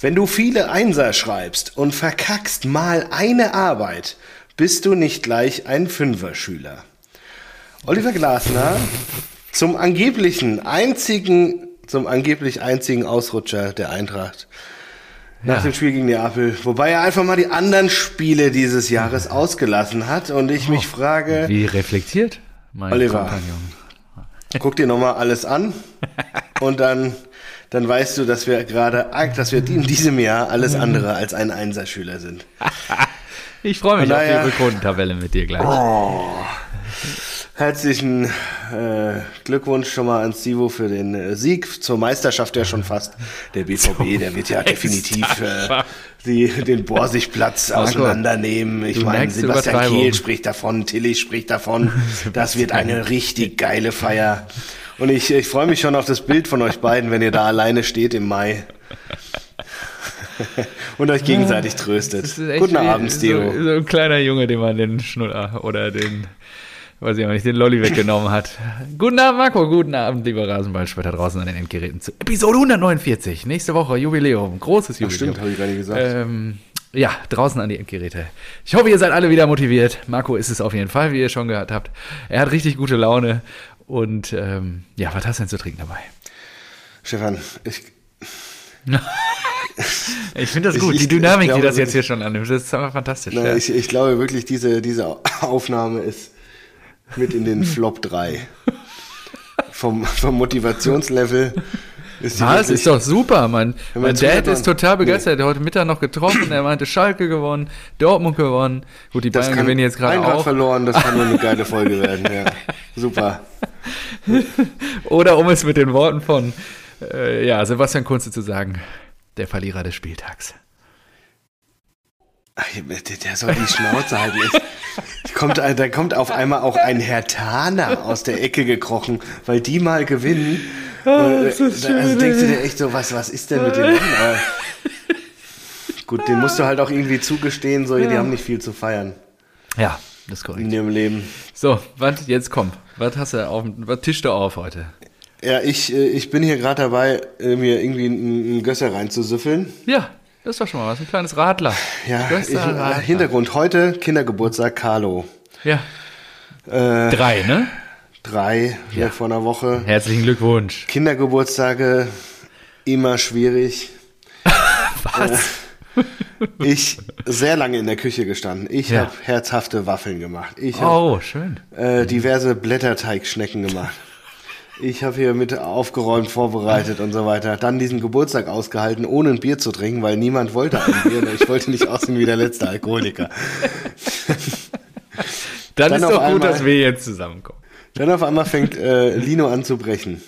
Wenn du viele Einser schreibst und verkackst mal eine Arbeit, bist du nicht gleich ein Fünfer-Schüler. Oliver Glasner zum angeblichen einzigen, zum angeblich einzigen Ausrutscher der Eintracht nach Ja. dem Spiel gegen Neapel, wobei er einfach mal die anderen Spiele dieses Jahres ausgelassen hat und ich mich frage, Wie reflektiert, mein Oliver. Kompagnon. guck dir nochmal alles an und dann, dann weißt du, dass wir gerade, dass wir in diesem Jahr alles andere als ein Einserschüler sind. Ich freue mich Von auf die Rückrundentabelle mit dir gleich. Herzlichen äh, Glückwunsch schon mal an Stivo für den äh, Sieg zur Meisterschaft ja schon fast. Der BVB, der wird ja definitiv äh, die, den Borsigplatz auseinandernehmen. Ich meine, Sebastian. Kehl spricht davon, Tilly spricht davon. Das wird eine richtig geile Feier. Und ich, ich freue mich schon auf das Bild von euch beiden, wenn ihr da alleine steht im Mai. Und euch gegenseitig tröstet. Guten Abend, so, Stivo. so ein kleiner Junge, dem man den Schnuller oder den, weiß ich auch nicht, den Lolli weggenommen hat. Guten Abend, Marco. Guten Abend, lieber Rasenballspieler draußen an den Endgeräten zu Episode 149. Nächste Woche Jubiläum. Großes Jubiläum. Stimmt, habe ich nicht gesagt. Ähm, ja, draußen an die Endgeräte. Ich hoffe, ihr seid alle wieder motiviert. Marco ist es auf jeden Fall, wie ihr schon gehört habt. Er hat richtig gute Laune. Und ähm, ja, was hast du denn zu trinken dabei? Stefan, ich, Ich finde das gut, ich- die Dynamik, ich die glaube das jetzt hier schon annimmt. Das ist einfach fantastisch. Na, ja. ich, ich glaube wirklich, diese, diese Aufnahme ist mit in den Flop 3. Vom, vom Motivationslevel ist wirklich- ist doch super. Mein, Wenn mein Dad ist total begeistert. Er hat heute Mittag noch getroffen. Er meinte, Schalke gewonnen, Dortmund gewonnen. Gut, die das Bayern kann gewinnen jetzt gerade auch. verloren, das kann nur eine geile Folge werden. Ja. Super. Oder um es mit den Worten von äh, ja, Sebastian Kunze zu sagen, der Verlierer des Spieltags. Ach, Der der soll die Schnauze halten. Kommt, da kommt auf einmal auch ein Herr Taner aus der Ecke gekrochen, weil die mal gewinnen. Äh, also schön, denkst du dir echt so, was, was ist denn mit den Leuten? Aber gut, den musst du halt auch irgendwie zugestehen, so, die haben nicht viel zu feiern Ja, das ist in korrekt. ihrem Leben. So, was jetzt kommt. Was hast du auf, was tischst du auf heute? Ja, ich, äh, ich bin hier gerade dabei, äh, mir irgendwie einen, Gösser reinzusüffeln. Ja, das ist doch schon mal was. Ein kleines Radler. Ja, ich, äh, Radler. Hintergrund heute Kindergeburtstag Carlo. Ja. Äh, Drei, ne? drei hier vor einer Woche. Herzlichen Glückwunsch. Kindergeburtstage immer schwierig. Was? Ich sehr lange in der Küche gestanden. Ich Ja. habe herzhafte Waffeln gemacht. Ich habe Oh, schön. äh, diverse Blätterteigschnecken gemacht. Ich habe hier mit aufgeräumt, vorbereitet und so weiter. Dann diesen Geburtstag ausgehalten, ohne ein Bier zu trinken, weil niemand wollte ein Bier. Ich wollte nicht aussehen wie der letzte Alkoholiker. Dann, Dann ist doch gut, einmal- dass wir jetzt zusammenkommen. Dann auf einmal fängt äh, Lino an zu brechen.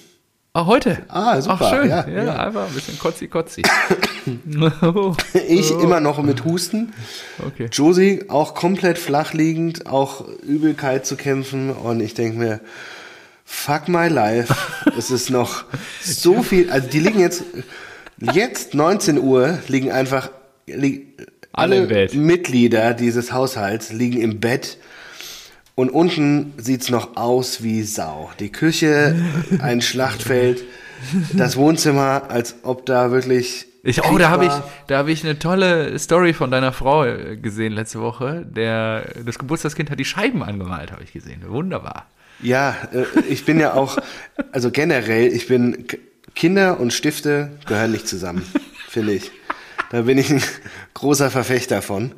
Ach, heute? Ah, super, Ach, schön. ja, Ja, ja. einfach ein bisschen kotzi-kotzi. Ich immer noch mit Husten. okay. Josie auch komplett flach liegend, auch Übelkeit zu kämpfen und ich denke mir, fuck my life, es ist noch so viel, also die liegen jetzt, jetzt 19 Uhr, liegen einfach, li, Alle Bett. Mitglieder dieses Haushalts liegen im Bett und unten sieht's noch aus wie Sau. Die Küche, ein Schlachtfeld, das Wohnzimmer, als ob da wirklich Ich, oh, da habe ich, da habe ich eine tolle Story von deiner Frau äh, gesehen letzte Woche. Der, das Geburtstagskind hat die Scheiben angemalt, habe ich gesehen. Wunderbar. Ja, äh, ich bin ja auch, also generell, ich bin, Kinder und Stifte gehören nicht zusammen, finde ich. Da bin ich ein großer Verfechter von.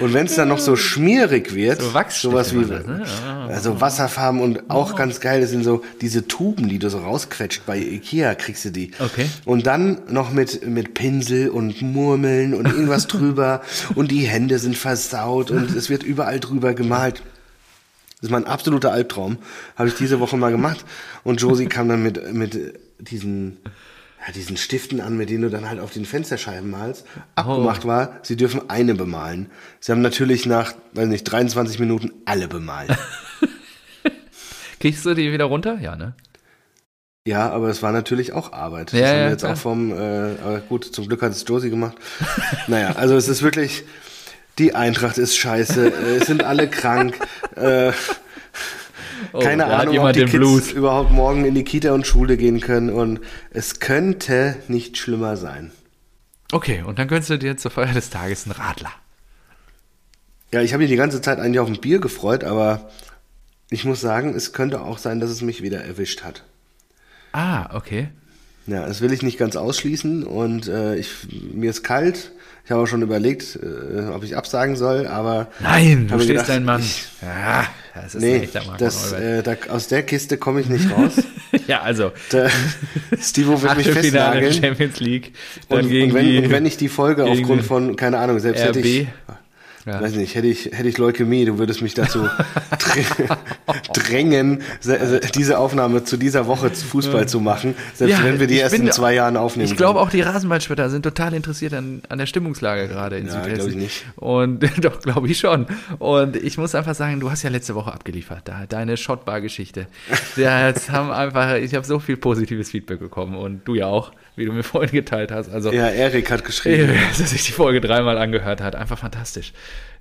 Und wenn es dann noch so schmierig wird, So sowas wie, das, ne? also Wasserfarben und auch ganz geil, das sind so diese Tuben, die du so rausquetscht. Bei Ikea kriegst du die. Okay. Und dann noch mit, mit Pinsel und Murmeln und irgendwas drüber und die Hände sind versaut und es wird überall drüber gemalt. Das ist mein absoluter Albtraum. Habe ich diese Woche mal gemacht. Und Josie kam dann mit, mit diesen, ja, diesen Stiften an, mit denen du dann halt auf den Fensterscheiben malst. Abgemacht war, sie dürfen eine bemalen. Sie haben natürlich nach, weiß nicht, 23 Minuten alle bemalt. Kriegst du die wieder runter? Ja, ne? Ja, aber es war natürlich auch Arbeit. Das Ja, haben wir ja, jetzt klar. auch vom, äh, aber gut, zum Glück hat es Josie gemacht. naja, also es ist wirklich, die Eintracht ist scheiße, äh, es sind alle krank. Äh, Oh, keine Ahnung, ob die Kids Blues. überhaupt morgen in die Kita und Schule gehen können und es könnte nicht schlimmer sein. Okay, und dann gönnst du dir zur Feier des Tages einen Radler. Ja, ich habe mich die ganze Zeit eigentlich auf ein Bier gefreut, aber ich muss sagen, es könnte auch sein, dass es mich wieder erwischt hat. Ah, okay. Ja, das will ich nicht ganz ausschließen und äh, ich, mir ist kalt. Ich habe auch schon überlegt, äh, ob ich absagen soll, aber Nein, du stehst gedacht, dein Mann. ich- ja, das ist nee, echter Marco das, äh, da, aus der Kiste komme ich nicht raus. ja, also Da, Stivo wird mich festnageln. Champions League, Und, und, wenn, die und wenn ich die Folge aufgrund von, keine Ahnung, selbst hätte ich, RB. Ja. weiß nicht, hätte ich, hätte ich Leukämie, du würdest mich dazu dr- drängen, se- se- diese Aufnahme zu dieser Woche zu Fußball zu machen, selbst Ja, wenn wir die erst bin- in zwei Jahren aufnehmen. Ich glaube auch die Rasenballspötter sind total interessiert an, an der Stimmungslage gerade in Ja, Südhessen. ich nicht. Und doch, glaube ich schon. Und ich muss einfach sagen, du hast ja letzte Woche abgeliefert, da, deine Shotbar-Geschichte. Das haben einfach, ich habe so viel positives Feedback bekommen und du ja auch, wie du mir vorhin geteilt hast. Also, Ja, Erik hat geschrieben. dass sich die Folge dreimal angehört hat, einfach fantastisch.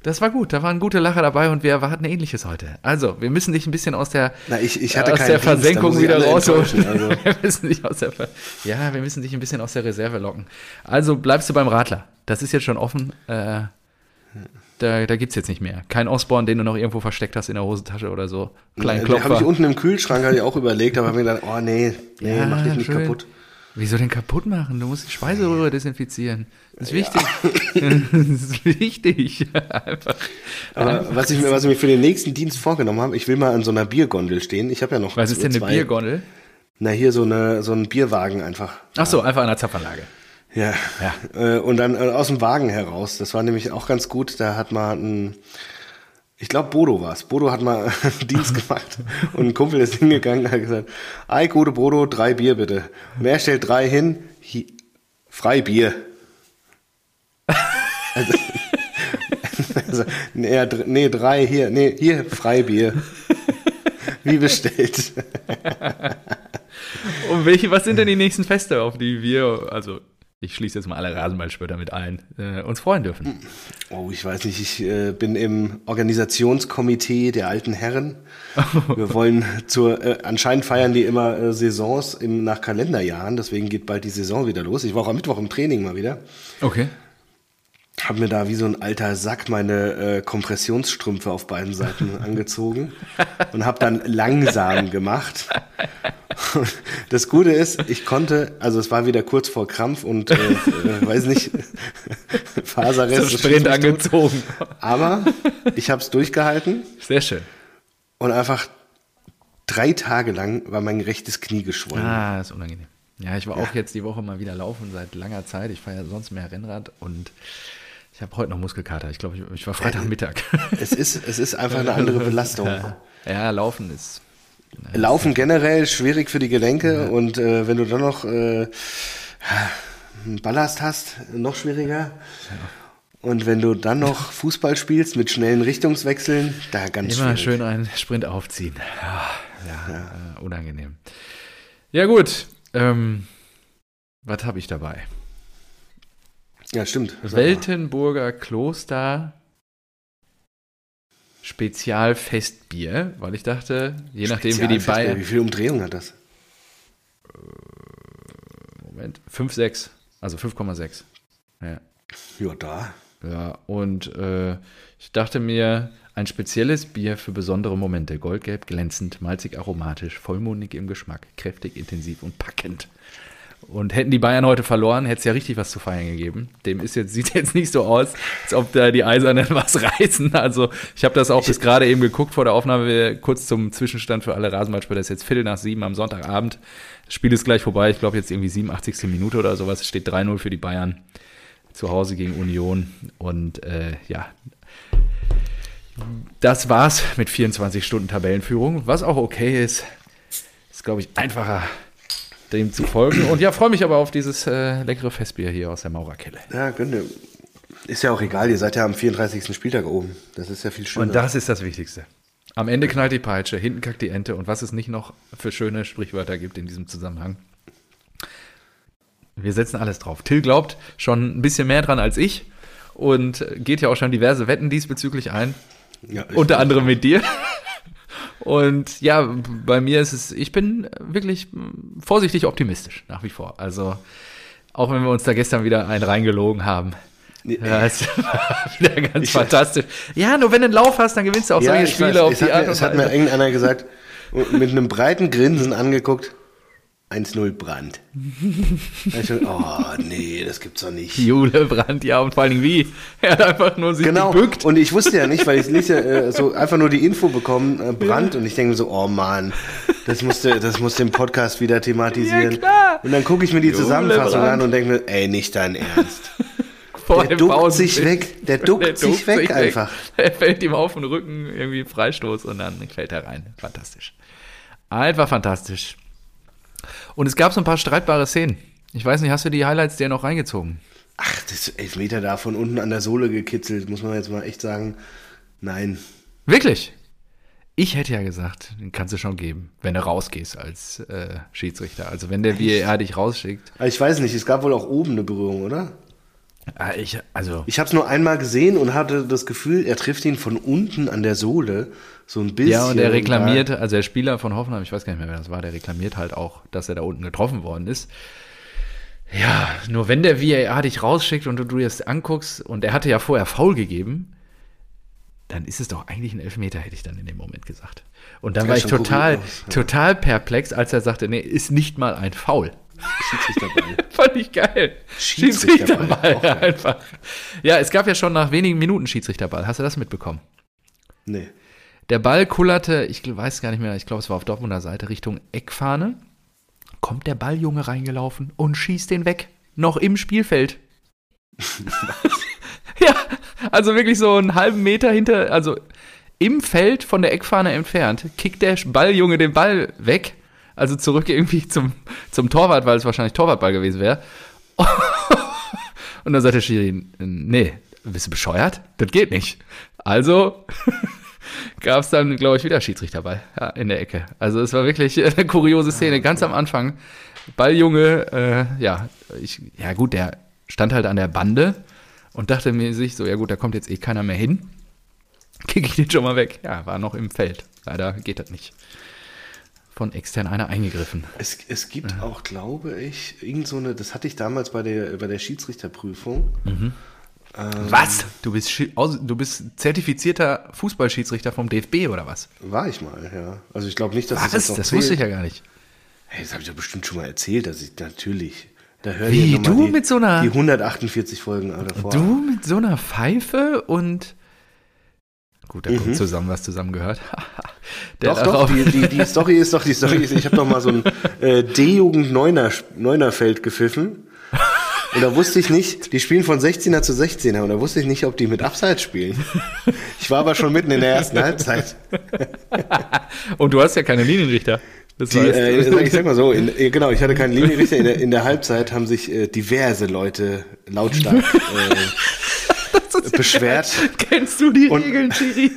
Das war gut, da waren gute Lacher dabei und wir erwarten Ähnliches heute. Also, wir müssen dich ein bisschen aus der, Na, ich- ich hatte aus der Dienst, Versenkung ich wieder rausholen. also. wir müssen dich aus der Ver ja, wir müssen dich ein bisschen aus der Reserve locken. Also bleibst du beim Radler. Das ist jetzt schon offen. Äh, da da gibt es jetzt nicht mehr. Kein Osborne, den du noch irgendwo versteckt hast in der Hosentasche oder so. Kleinen Den habe ich Klopfer. unten im Kühlschrank hatte ich auch überlegt, aber habe mir gedacht, oh nee, nee, mach dich nicht schön. kaputt. Wieso denn kaputt machen? Du musst die Speiseröhre desinfizieren. Das ist wichtig. das ist wichtig. Einfach. Aber was ich, mir, was ich mir für den nächsten Dienst vorgenommen habe, ich will mal an so einer Biergondel stehen. Ich habe ja noch Was ist denn eine zwei- Biergondel? Na, hier so, eine, so ein Bierwagen einfach. Ach so, einfach an der Zapfanlage. Ja. Äh, Und dann äh, aus dem Wagen heraus. Das war nämlich auch ganz gut. Da hat mal ein, ich glaube Bodo war's. Bodo hat mal Dienst gemacht und ein Kumpel ist hingegangen und hat gesagt, ei gute Bodo, drei Bier bitte. Und er stellt drei hin, hi, Freibier. Also, also, nee, nee, drei hier, nee, hier Freibier. Wie bestellt. Und welche, was sind denn die nächsten Feste, auf die wir, also ich schließe jetzt mal alle Rasenballspötter mit ein, äh, uns freuen dürfen? Oh, ich weiß nicht, ich äh, bin im Organisationskomitee der alten Herren. Wir wollen zur, äh, anscheinend feiern die immer äh, Saisons im, nach Kalenderjahren, deswegen geht bald die Saison wieder los. Ich war auch am Mittwoch im Training mal wieder. Okay. Hab mir da wie so ein alter Sack meine äh, Kompressionsstrümpfe auf beiden Seiten angezogen und habe dann langsam gemacht. Das Gute ist, ich konnte, also es war wieder kurz vor Krampf und äh, äh, weiß nicht, Faserrest. So Sprint angezogen. Aber ich habe es durchgehalten Sehr schön. und einfach drei Tage lang war mein rechtes Knie geschwollen. Ah, ist unangenehm. Ja, ich war auch jetzt die Woche mal wieder laufen seit langer Zeit. Ich fahre ja sonst mehr Rennrad und ich habe heute noch Muskelkater. Ich glaube, ich, ich war Freitagmittag. Es ist, es ist einfach eine andere Belastung. ja, laufen ist. Laufen generell schwierig für die Gelenke und äh, wenn du dann noch äh, einen Ballast hast, noch schwieriger. Und wenn du dann noch Fußball spielst mit schnellen Richtungswechseln, da ganz Immer schwierig. schön einen Sprint aufziehen. Ja, ja, Äh, unangenehm. Ja, gut. Ähm, was habe ich dabei? Ja, stimmt. Weltenburger Kloster Spezialfestbier, weil ich dachte, je nachdem wie die Bayern. Wie viel Umdrehung hat das? Moment, 5,6. Also 5,6. Ja. Ja, da. Ja, und äh, ich dachte mir, ein spezielles Bier für besondere Momente. Goldgelb, glänzend, malzig, aromatisch, vollmundig im Geschmack, kräftig, intensiv und packend. Und hätten die Bayern heute verloren, hätte es ja richtig was zu feiern gegeben. Dem ist jetzt, sieht jetzt nicht so aus, als ob da die Eisernen was reißen. Also ich habe das auch bis gerade eben geguckt vor der Aufnahme, kurz zum Zwischenstand für alle Rasenballspieler. Das ist jetzt Viertel nach sieben am Sonntagabend. Das Spiel ist gleich vorbei. Ich glaube jetzt irgendwie 87. Minute oder sowas. Es steht 3-0 für die Bayern zu Hause gegen Union. Und äh, ja, das war's mit 24 Stunden Tabellenführung, was auch okay ist. Ist, glaube ich, einfacher dem zu folgen. Und ja, freue mich aber auf dieses äh, leckere Festbier hier aus der Maurerkelle. Ja, könnte. Ist ja auch egal, ihr seid ja am 34. Spieltag oben. Das ist ja viel schöner. Und das ist das Wichtigste. Am Ende knallt die Peitsche, hinten kackt die Ente und was es nicht noch für schöne Sprichwörter gibt in diesem Zusammenhang. Wir setzen alles drauf. Till glaubt schon ein bisschen mehr dran als ich und geht ja auch schon diverse Wetten diesbezüglich ein. ja, Unter anderem mit dir. Und ja, bei mir ist es, ich bin wirklich vorsichtig optimistisch nach wie vor. Also Auch wenn wir uns da gestern wieder einen reingelogen haben. Ja, es war wieder ganz fantastisch. Ja, nur wenn du einen Lauf hast, dann gewinnst du auch solche ich Spiele weiß, auf die hat, Art es hat mir irgendeiner gesagt, mit einem breiten Grinsen angeguckt, 1-0 Brand. Schon, oh nee, das gibt's doch nicht. Jule Brandt, ja, und vor allen Dingen wie? Er hat einfach nur sich Genau, gebückt. und ich wusste ja nicht, weil ich nicht äh, so einfach nur die Info bekommen, äh, Brand, und ich denke mir so, oh Mann, das musste, das musste im Podcast wieder thematisieren. Ja, klar. Und dann gucke ich mir die Jule Zusammenfassung Brandt. an und denke mir, ey, nicht dein Ernst. Vor Der duckt Pausenbild. sich weg, der duckt sich weg einfach. Er fällt ihm auf den Rücken, irgendwie Freistoß und dann fällt er rein. Fantastisch. Einfach fantastisch. Und es gab so ein paar streitbare Szenen. Ich weiß nicht, hast du die Highlights dir noch reingezogen? Ach, das Elfmeter da von unten an der Sohle gekitzelt, muss man jetzt mal echt sagen. Nein. Wirklich? Ich hätte ja gesagt, den kannst du schon geben, wenn du rausgehst als äh, Schiedsrichter. Also wenn der VAR dich rausschickt. Aber ich weiß nicht, es gab wohl auch oben eine Berührung, oder? Ah, ich, also, Ich habe es nur einmal gesehen und hatte das Gefühl, er trifft ihn von unten an der Sohle so ein bisschen. ja, und er reklamiert, also der Spieler von Hoffenheim, ich weiß gar nicht mehr, wer das war, der reklamiert halt auch, dass er da unten getroffen worden ist. Ja, nur wenn der VAR dich rausschickt und du, du dir das anguckst, und er hatte ja vorher faul gegeben, dann ist es doch eigentlich ein Elfmeter, hätte ich dann in dem Moment gesagt. Und dann Ja, war ich total, kurios, ja. total perplex, als er sagte, nee, ist nicht mal ein Foul. Schiedsrichterball. Fand ich geil. Schiedsrichterball, einfach. Ja, es gab ja schon nach wenigen Minuten Schiedsrichterball. Hast du das mitbekommen? Nee. Der Ball kullerte, ich weiß gar nicht mehr, ich glaube, es war auf Dortmunder Seite, Richtung Eckfahne. Kommt der Balljunge reingelaufen und schießt den weg. Noch im Spielfeld. ja, also wirklich so einen halben Meter hinter, also im Feld von der Eckfahne entfernt, kickt der Balljunge den Ball weg. Also zurück irgendwie zum, zum Torwart, weil es wahrscheinlich Torwartball gewesen wäre. Und dann sagt der Schiri, nee, bist du bescheuert? Das geht nicht. Also gab es dann, glaube ich, wieder Schiedsrichterball ja, in der Ecke. Also es war wirklich eine kuriose Szene. Ganz am Anfang, Balljunge, äh, ja, ich, ja gut, der stand halt an der Bande und dachte mir sich so, ja gut, da kommt jetzt eh keiner mehr hin. Kick ich den schon mal weg. Ja, war noch im Feld. Leider geht das nicht. Von extern einer eingegriffen. Es, es gibt auch, glaube ich, irgend so eine, das hatte ich damals bei der, bei der Schiedsrichterprüfung. Mhm. Was? Du bist, du bist zertifizierter Fußballschiedsrichter vom DFB oder was? War ich mal, ja. Also ich glaube nicht, dass Was? das, noch Das zählt. wusste ich ja gar nicht. Hey, das habe ich doch bestimmt schon mal erzählt, dass ich natürlich. Da hör Wie, du die, mit so einer- Die 148 Folgen davor. Du mit so einer Pfeife und. Gut, da kommt zusammen, was zusammengehört. Der Doch, doch, die, die, die Story ist doch, die Story ist, ich habe doch mal so ein äh, D-Jugend Neuner, Neunerfeld gepfiffen. Und da wusste ich nicht, die spielen von 16er zu 16er und da wusste ich nicht, ob die mit Abseits spielen. Ich war aber schon mitten in der ersten Halbzeit. Und du hast ja keine Linienrichter. Das Die, heißt, äh, sag- ich sag mal so, in, äh, genau, ich hatte keinen Linienrichter. In der, in der Halbzeit haben sich äh, diverse Leute lautstark äh, beschwert. Kennst du die Und- Regeln, Chiri?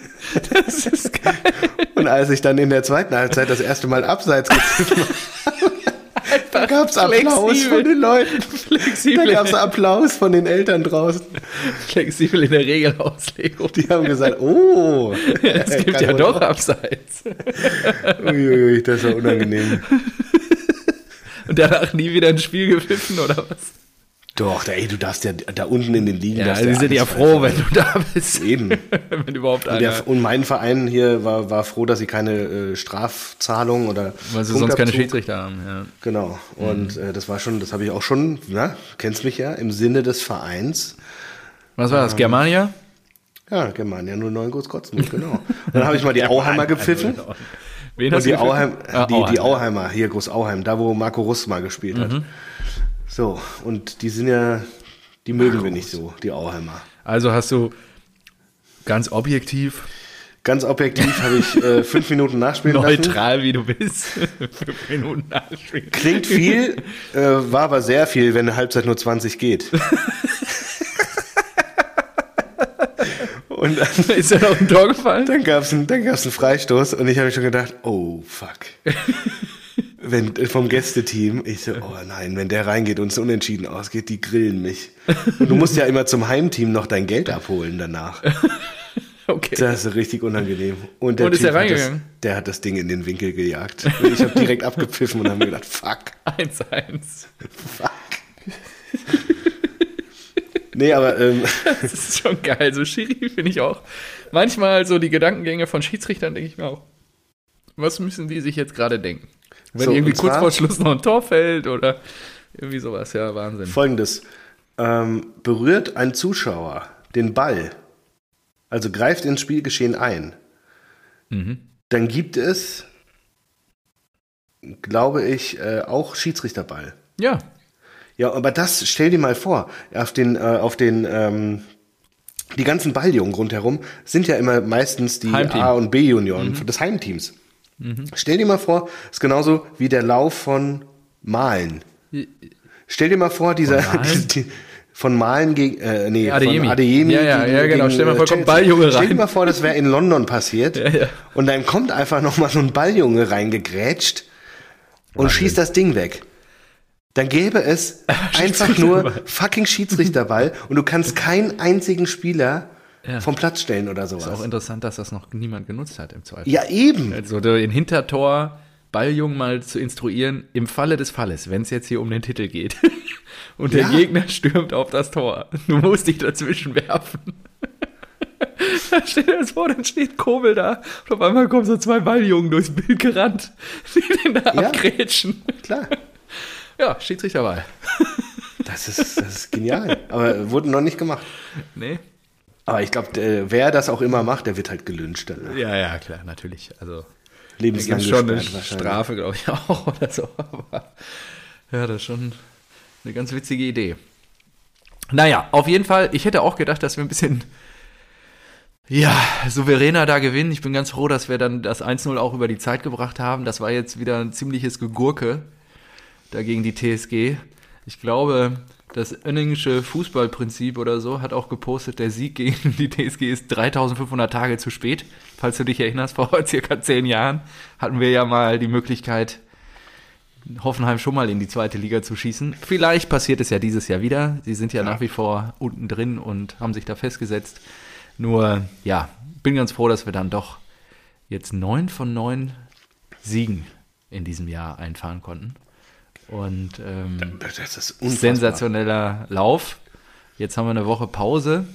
Das ist geil. Und als ich dann in der zweiten Halbzeit das erste Mal Abseits gepfiffen habe, da gab's Applaus flexibel. von den Leuten. Da Flexibel, gab's Applaus von den Eltern draußen. flexibel in der Regelauslegung. Die haben gesagt, oh. Es gibt ja doch. Abseits. Uiuiui, das war unangenehm. Und danach nie wieder ein Spiel gepfiffen oder was? Doch, da, ey, du darfst ja da unten in den Ligen. Ja, die sind ja froh, wenn du da bist. Eben. wenn überhaupt Und, einer. der, und mein Verein hier war, war froh, dass sie keine äh, Strafzahlung oder weil sie sonst keine Schiedsrichter haben. Ja. Genau. Und Mhm. äh, das war schon, das habe ich auch schon, na, kennst mich ja, im Sinne des Vereins. Was war das? Germania? Ja, Germania 09 Groß Kotzmund, genau. Und dann habe ich mal die Auheimer gepfiffen. Wen Und hast du die, gepfiffen? Auheim, Ah, die, die Auheimer, hier Groß Auheim, da wo Marco Russ mal gespielt hat. So, und die sind ja, die mögen wir nicht so, die Auheimer. Also hast du ganz objektiv, Ganz objektiv habe ich äh, fünf Minuten nachspielen lassen. neutral wie du bist, fünf Minuten nachspielen. Klingt viel, äh, war aber sehr viel, wenn eine Halbzeit nur 20 geht. Und dann, Ist ja noch ein Tor gefallen? dann gab es einen, dann gab's einen Freistoß und ich habe schon gedacht, oh fuck. Wenn, äh, vom Gästeteam, ich so, oh nein, wenn der reingeht und es unentschieden ausgeht, die grillen mich. Und du musst ja immer zum Heimteam noch dein Geld abholen danach. Okay. Das ist richtig unangenehm. Und, der Und ist Typ hat das, reingegangen? der hat das Ding in den Winkel gejagt. Und ich habe direkt abgepfiffen und habe mir gedacht, fuck, 1-1. fuck. Nee, aber ähm, Das ist schon geil. So Schiri finde ich auch. Manchmal so die Gedankengänge von Schiedsrichtern denke ich mir auch. Was müssen die sich jetzt gerade denken? Wenn So, irgendwie kurz vor Schluss noch ein Tor fällt oder irgendwie sowas. Ja, Wahnsinn. folgendes. Ähm, berührt ein Zuschauer den Ball, also greift ins Spielgeschehen ein, Mhm. dann gibt es, glaube ich, äh, auch Schiedsrichterball. Ja, Ja, aber das, stell dir mal vor, auf den, äh, auf den, ähm, die ganzen Balljungen rundherum sind ja immer meistens die Heimteam. A- und B-Junioren des Heimteams. Stell dir mal vor, ist genauso wie der Lauf von Malen. Stell dir mal vor, dieser Von Malen? die, von Malen gegen äh, nee, Adeyemi. von Adeyemi Ja, ja, ja, genau. Stell dir mal vor, äh, kommt Chelsea. Balljunge Stell dir rein. mal vor, das wäre in London passiert Ja, ja. und dann kommt einfach noch mal so ein Balljunge reingegrätscht und schießt das Ding weg. Dann gäbe es einfach nur fucking Schiedsrichterball und du kannst keinen einzigen Spieler Ja. vom Platz stellen oder ist auch sowas. interessant, dass das noch niemand genutzt hat im Zweifel. Ja, eben. Also den Hintertor Balljungen mal zu instruieren, im Falle des Falles, wenn es jetzt hier um den Titel geht. Und der Ja. Gegner stürmt auf das Tor. Du musst dich dazwischen werfen. Da stell dir das vor, dann steht Kobel da und auf einmal kommen so zwei Balljungen durchs Bild gerannt, die den da Ja. abgrätschen. Klar. Ja, Schiedsrichterwahl. Das ist, das ist genial. Aber wurde noch nicht gemacht. Nee? Aber ich glaube, wer das auch immer macht, der wird halt gelünscht. Dann, ne? Ja, ja, klar, natürlich. Also Lebenslang schon eine. Strafe, glaube ich, auch oder so. Aber ja, das ist schon eine ganz witzige Idee. Naja, auf jeden Fall, ich hätte auch gedacht, dass wir ein bisschen ja, souveräner da gewinnen. Ich bin ganz froh, dass wir dann das 1-0 auch über die Zeit gebracht haben. Das war jetzt wieder ein ziemliches Gegurke dagegen die TSG. Ich glaube, das Önningsche Fußballprinzip oder so hat auch gepostet, der Sieg gegen die TSG ist 3500 Tage zu spät. Falls du dich erinnerst, vor circa zehn Jahren hatten wir ja mal die Möglichkeit, Hoffenheim schon mal in die zweite Liga zu schießen. Vielleicht passiert es ja dieses Jahr wieder. Sie sind ja, nach wie vor unten drin und haben sich da festgesetzt. Nur, ja, bin ganz froh, dass wir dann doch jetzt neun von neun Siegen in diesem Jahr einfahren konnten. Und ähm, Das ist unfassbar. sensationeller Lauf. Jetzt haben wir eine Woche Pause.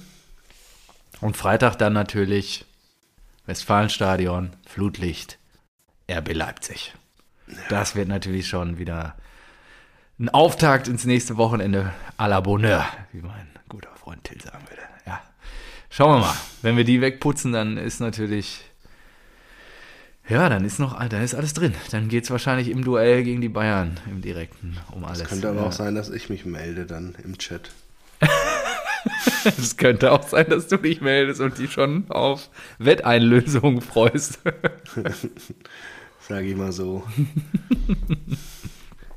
Und Freitag dann natürlich Westfalenstadion, Flutlicht, RB Leipzig. Das wird natürlich schon wieder ein Auftakt ins nächste Wochenende à la Bonheur, wie mein guter Freund Till sagen würde. Ja. Schauen wir mal. Wenn wir die wegputzen, dann ist natürlich. Ja, dann ist noch, dann ist alles drin. Dann geht es wahrscheinlich im Duell gegen die Bayern im direkten um alles. Könnte aber ja. auch sein, dass ich mich melde dann im Chat. Es könnte auch sein, dass du dich meldest und dich schon auf Wetteinlösungen freust. Sage ich mal so.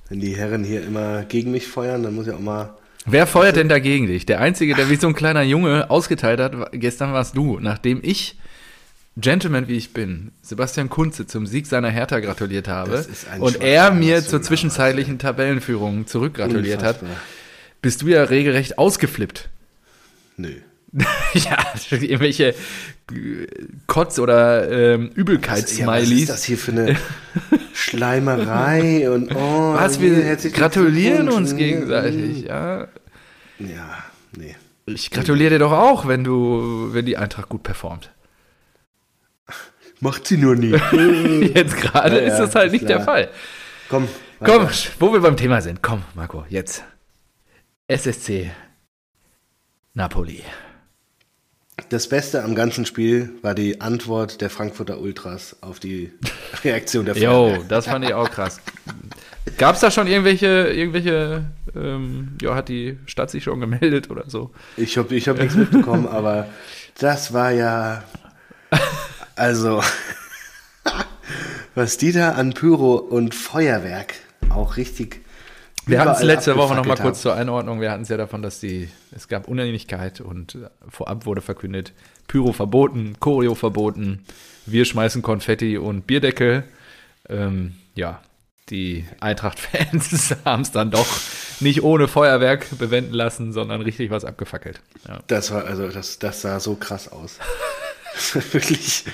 Wenn die Herren hier immer gegen mich feuern, dann muss ich auch mal. Wer feuert denn dagegen dich? Der Einzige, der wie so ein kleiner Junge ausgeteilt hat, gestern warst du, nachdem ich, Gentleman wie ich bin, Sebastian Kunze zum Sieg seiner Hertha gratuliert habe und er mir zur zwischenzeitlichen Tabellenführung zurückgratuliert hat, bist du ja regelrecht ausgeflippt. Nö. ja, irgendwelche Kotz- oder ähm, Ja, was Übelkeits-Smileys. ist das hier für eine Schleimerei und oh, Was, wir gratulieren uns gegenseitig, ja. Ja, nee. Ich gratuliere dir doch auch, wenn du, wenn die Eintracht gut performt. Macht sie nur nie. Jetzt gerade Ja, ist das halt nicht der klar. Fall. Komm, Komm, weiter. wo wir beim Thema sind. Komm, Marco, jetzt. SSC Napoli. Das Beste am ganzen Spiel war die Antwort der Frankfurter Ultras auf die Reaktion der Jo, Feuerwehr. das fand ich auch krass. Gab es da schon irgendwelche, irgendwelche, ähm, ja, hat die Stadt sich schon gemeldet oder so? Ich habe ich hab nichts mitbekommen, aber das war ja. Also, was die da an Pyro und Feuerwerk auch richtig. Wir hatten es letzte Woche noch mal abgefackelt kurz haben. zur Einordnung. Wir hatten es ja davon, dass die, es gab Uneinigkeit und äh, vorab wurde verkündet, Pyro verboten, Choreo verboten, wir schmeißen Konfetti und Bierdeckel. Ähm, ja, die Eintracht-Fans haben es dann doch nicht ohne Feuerwerk bewenden lassen, sondern richtig was abgefackelt. Ja. Das war, also, das, das sah so krass aus. Wirklich.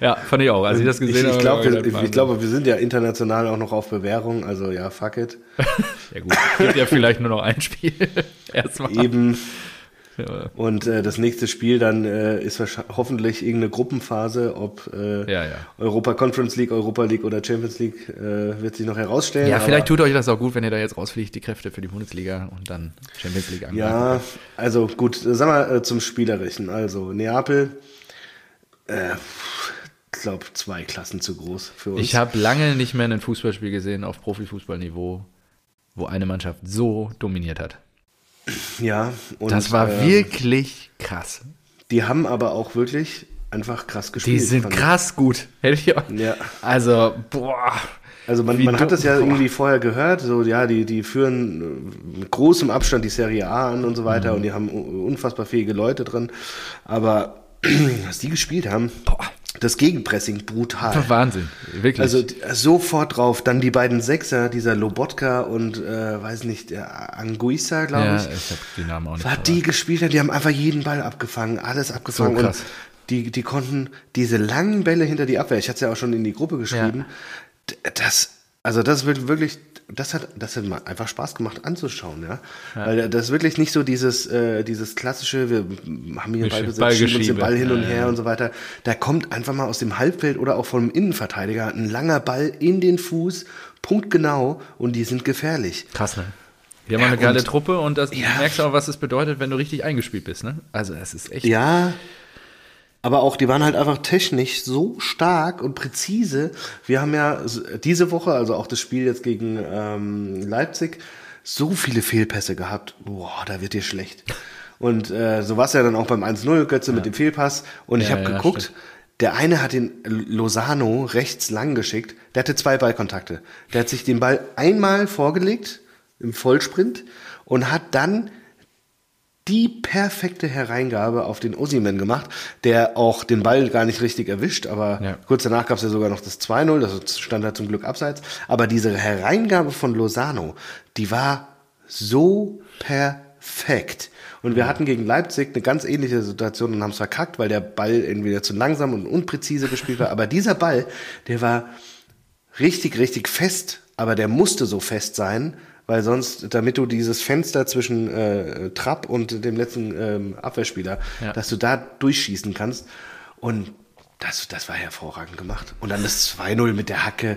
Ja, fand ich auch. Als ich das Ich, gesehen ich habe. glaube, hab ich ich, ich glaube, wir sind ja international auch noch auf Bewährung, also ja, fuck it. Ja gut, gibt ja vielleicht nur noch ein Spiel. Erstmal. Eben. Ja, Und äh, das nächste Spiel dann äh, ist hoffentlich irgendeine Gruppenphase, ob äh, ja. ja. Europa Conference League, Europa League oder Champions League, äh, wird sich noch herausstellen. Ja, vielleicht tut euch das auch gut, wenn ihr da jetzt rausfliegt, die Kräfte für die Bundesliga und dann Champions League angreifen. Ja, also gut, sagen wir äh, zum Spielerischen. Also Neapel, äh, ich glaube, zwei Klassen zu groß für uns. Ich habe lange nicht mehr ein Fußballspiel gesehen auf Profifußballniveau, wo eine Mannschaft so dominiert hat. ja, und, Das war ähm, wirklich krass. Die haben aber auch wirklich einfach krass gespielt. Die sind krass gut. Hätte ich auch. Ja. Also, boah. Also man, man hat das ja irgendwie vorher gehört, so ja, die, die führen äh, mit großem Abstand die Serie A an und so weiter Mhm. und die haben unfassbar fähige Leute drin. Aber was die gespielt haben, Boah. das Gegenpressing brutal. Wahnsinn. Wirklich. Also sofort drauf. Dann die beiden Sechser, dieser Lobotka und äh, weiß nicht, der Anguissa, glaube ja, ich. ich habe die Namen auch nicht. Was die gespielt haben, die haben einfach jeden Ball abgefangen, alles abgefangen. So krass. Und die, die konnten diese langen Bälle hinter die Abwehr, ich hatte es ja auch schon in die Gruppe geschrieben, d- das, also das wird wirklich, das hat, das hat mal einfach Spaß gemacht anzuschauen, ja. Weil das ist wirklich nicht so dieses, äh, dieses klassische, wir haben hier Gesch- Ballbesitz, schieben uns den. Ball hin und Ja, her ja. und so weiter. Da kommt einfach mal aus dem Halbfeld oder auch vom Innenverteidiger ein langer Ball in den Fuß, punktgenau und die sind gefährlich. Krass, ne? Die haben auch eine geile und- Truppe und das Ja. du merkst auch, was es bedeutet, wenn du richtig eingespielt bist, ne? Also es ist echt. Ja, aber auch die waren halt einfach technisch so stark und präzise. Wir haben ja diese Woche, also auch das Spiel jetzt gegen ähm, Leipzig, so viele Fehlpässe gehabt. Boah, da wird dir schlecht. Und äh, so war es ja dann auch beim 1-0, Götze mit dem Fehlpass. Und ich Ja, habe ja, geguckt, stimmt. der eine hat den Lozano rechts lang geschickt. Der hatte zwei Ballkontakte. Der hat sich den Ball einmal vorgelegt im Vollsprint und hat dann die perfekte Hereingabe auf den Osimen gemacht, der auch den Ball gar nicht richtig erwischt, aber Ja. kurz danach gab es ja sogar noch das 2-0, das stand da zum Glück abseits. Aber diese Hereingabe von Lozano, die war so perfekt. Und wir hatten gegen Leipzig eine ganz ähnliche Situation und haben es verkackt, weil der Ball entweder zu langsam und unpräzise gespielt war. Aber dieser Ball, der war richtig, richtig fest, aber der musste so fest sein, weil sonst, damit du dieses Fenster zwischen äh, Trapp und dem letzten ähm, Abwehrspieler, Ja. dass du da durchschießen kannst. Und das, das war hervorragend gemacht. Und dann das 2-0 mit der Hacke.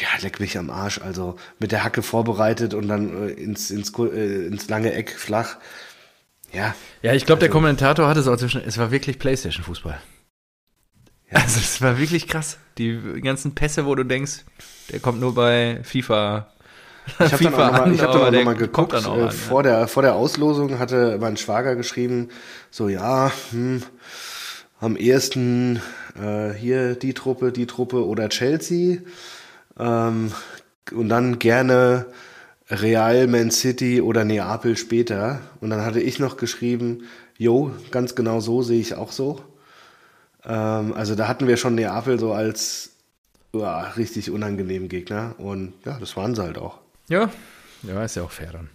Ja, leck mich am Arsch. Also mit der Hacke vorbereitet und dann äh, ins, ins, äh, ins lange Eck flach. Ja, Ja, ich glaube, der Kommentator hatte es auch zwischen, es war wirklich Playstation-Fußball. Also es war wirklich krass. Die ganzen Pässe, wo du denkst, der kommt nur bei FIFA. Ich habe dann auch nochmal ich hab dann auch noch mal geguckt. dann auch äh, an, vor, der, vor der Auslosung hatte mein Schwager geschrieben, so ja, hm, am ehesten äh, hier die Truppe, die Truppe oder Chelsea. Ähm, und dann gerne Real, Man City oder Neapel später. Und dann hatte ich noch geschrieben, jo, ganz genau so sehe ich auch so. Ähm, also da hatten wir schon Neapel so als ja, richtig unangenehmen Gegner. Und ja, das waren sie halt auch. Ja, ja, ist ja auch fair dann.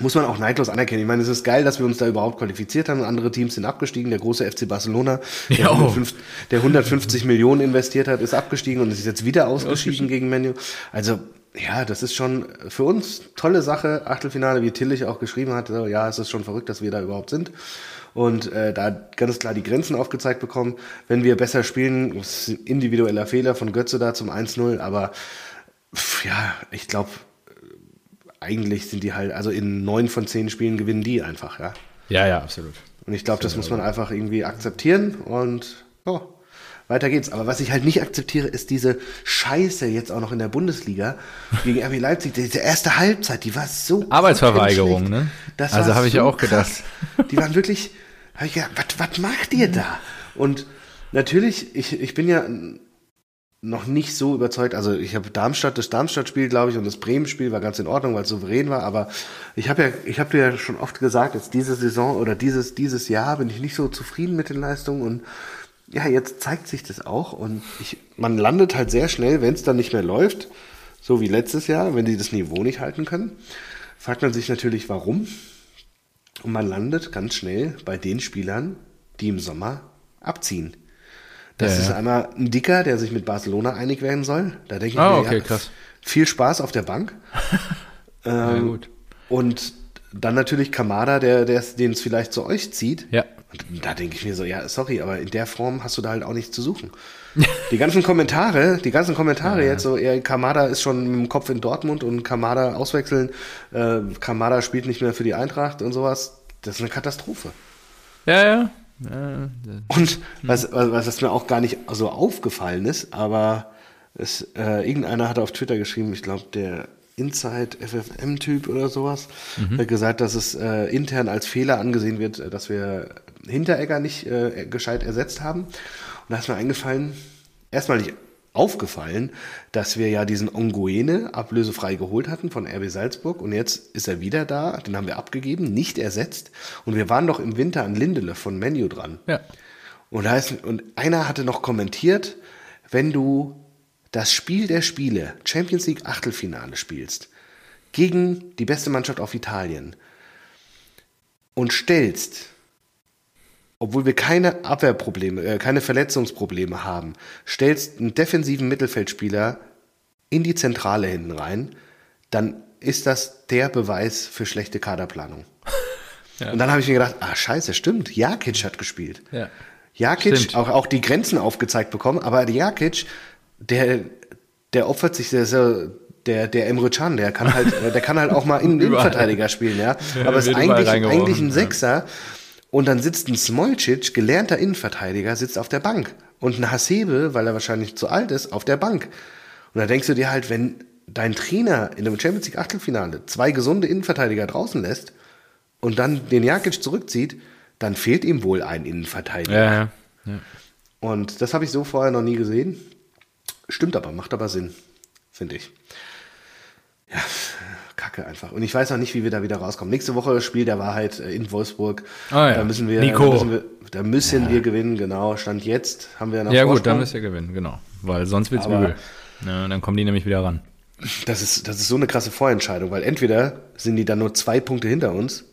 Muss man auch neidlos anerkennen. Ich meine, es ist geil, dass wir uns da überhaupt qualifiziert haben. Andere Teams sind abgestiegen. Der große FC Barcelona, der, Ja, oh. 150, der 150 Millionen investiert hat, ist abgestiegen und ist jetzt wieder ausgeschieden gegen Menu. Also, ja, das ist schon für uns tolle Sache. Achtelfinale, wie Tillich auch geschrieben hat. Ja, es ist schon verrückt, dass wir da überhaupt sind. Und äh, da ganz klar die Grenzen aufgezeigt bekommen. Wenn wir besser spielen, das ist ein individueller Fehler von Götze da zum 1-0. Aber pff, ja, ich glaube, eigentlich sind die halt, also in neun von zehn Spielen gewinnen die einfach, ja. Ja, ja, absolut. Und ich glaube, das muss man einfach irgendwie akzeptieren und ja, weiter geht's. Aber was ich halt nicht akzeptiere, ist diese Scheiße jetzt auch noch in der Bundesliga gegen RB Leipzig. Diese erste Halbzeit, die war so Arbeitsverweigerung, ne? Das Also habe ich so ja auch krass. Die waren wirklich, hab ich gedacht, was, was macht ihr da? Und natürlich, ich, ich bin ja noch nicht so überzeugt. Also ich habe Darmstadt, das Darmstadt-Spiel, glaube ich, und das Bremen-Spiel war ganz in Ordnung, weil es souverän war. Aber ich habe ja, ich habe dir ja schon oft gesagt, jetzt diese Saison oder dieses dieses Jahr bin ich nicht so zufrieden mit den Leistungen und ja, jetzt zeigt sich das auch und ich, man landet halt sehr schnell, wenn es dann nicht mehr läuft, so wie letztes Jahr, wenn die das Niveau nicht halten können, fragt man sich natürlich, warum. Und man landet ganz schnell bei den Spielern, die im Sommer abziehen. Das Ja, ist ja. einmal ein Dicker, der sich mit Barcelona einig werden soll. Da denke ich Ah, mir, okay, ja, krass. viel Spaß auf der Bank. Ja, ähm, gut. Und dann natürlich Kamada, der, der den es vielleicht zu euch zieht. Ja. Und da denke ich mir so, ja, sorry, aber in der Form hast du da halt auch nichts zu suchen. Die ganzen Kommentare, die ganzen Kommentare jetzt so, ja, Kamada ist schon mit dem Kopf in Dortmund und Kamada auswechseln, äh, Kamada spielt nicht mehr für die Eintracht und sowas. Das ist eine Katastrophe. Ja, ja. Und was, was, was mir auch gar nicht so aufgefallen ist, aber es, äh, irgendeiner hat auf Twitter geschrieben, ich glaube, der Inside FFM-Typ oder sowas, hat gesagt, dass es äh, intern als Fehler angesehen wird, äh, dass wir Hinteregger nicht äh, gescheit ersetzt haben. Und da ist mir eingefallen, erstmal nicht aufgefallen, dass wir ja diesen Onguene ablösefrei geholt hatten von RB Salzburg und jetzt ist er wieder da, den haben wir abgegeben, nicht ersetzt und wir waren doch im Winter an Lindelöf von Menu dran. ja. Und, ist, und einer hatte noch kommentiert, wenn du das Spiel der Spiele, Champions League Achtelfinale spielst, gegen die beste Mannschaft auf Italien und stellst, obwohl wir keine Abwehrprobleme, äh, keine Verletzungsprobleme haben, stellst einen defensiven Mittelfeldspieler in die Zentrale hinten rein, dann ist das der Beweis für schlechte Kaderplanung. Und dann habe ich mir gedacht, ah scheiße, stimmt, Jakic hat gespielt. Ja. Jakic Stimmt. auch, auch die Grenzen aufgezeigt bekommen, aber Jakic, der, der opfert sich, der, ist ja der, der Emre Can, der kann halt, der kann halt auch mal in. Innenverteidiger spielen, ja. aber ist eigentlich, eigentlich ein ja. Sechser. Und dann sitzt ein Smolcic, gelernter Innenverteidiger, sitzt auf der Bank. Und ein Hasebe, weil er wahrscheinlich zu alt ist, auf der Bank. Und da denkst du dir halt, wenn dein Trainer in einem Champions League Achtelfinale zwei gesunde Innenverteidiger draußen lässt und dann den Jakic zurückzieht, dann fehlt ihm wohl ein Innenverteidiger. Ja, ja. ja. Und das habe ich so vorher noch nie gesehen. Stimmt aber, macht aber Sinn, finde ich. Ja, kacke einfach. Und ich weiß auch nicht, wie wir da wieder rauskommen. Nächste Woche Spiel der Wahrheit äh, in Wolfsburg. Ah, ja. Da müssen wir, Nico. Da müssen wir, da müssen wir gewinnen, genau. Stand jetzt haben wir noch Ja, gut, Vorsprung. dann müsst ihr gewinnen, genau. Weil sonst wird's Aber- übel. Ja, dann kommen die nämlich wieder ran. Das ist, das ist so eine krasse Vorentscheidung, weil entweder sind die dann nur zwei Punkte hinter uns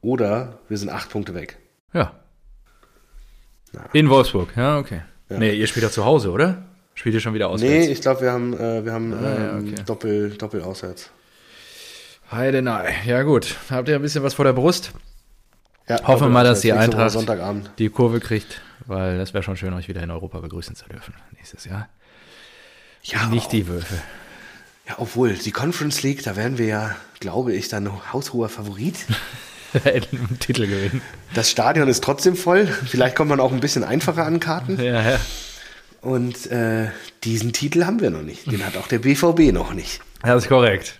oder wir sind acht Punkte weg. Ja. In Wolfsburg, ja, okay. Nee, ihr spielt doch zu Hause, oder? Spielt ihr schon wieder auswärts? Nee, ich glaube, wir haben, äh, wir haben Ah, ja, ähm, okay. Doppel, Doppel auswärts. Heidenei. Ja, gut. Habt ihr ein bisschen was vor der Brust? Ja, Hoffen wir mal, dass die Eintracht Sonntagabend. die Kurve kriegt, weil das wäre schon schön, euch wieder in Europa begrüßen zu dürfen nächstes Jahr. Ja, Nicht die Wölfe. Ja, obwohl, die Conference League, da wären wir ja, glaube ich, dann haushoher Favorit. Einen Titel gewinnen. Das Stadion ist trotzdem voll. Vielleicht kommt man auch ein bisschen einfacher an Karten. Ja, ja. Und äh, diesen Titel haben wir noch nicht. Den hat auch der BVB noch nicht. Das ist korrekt.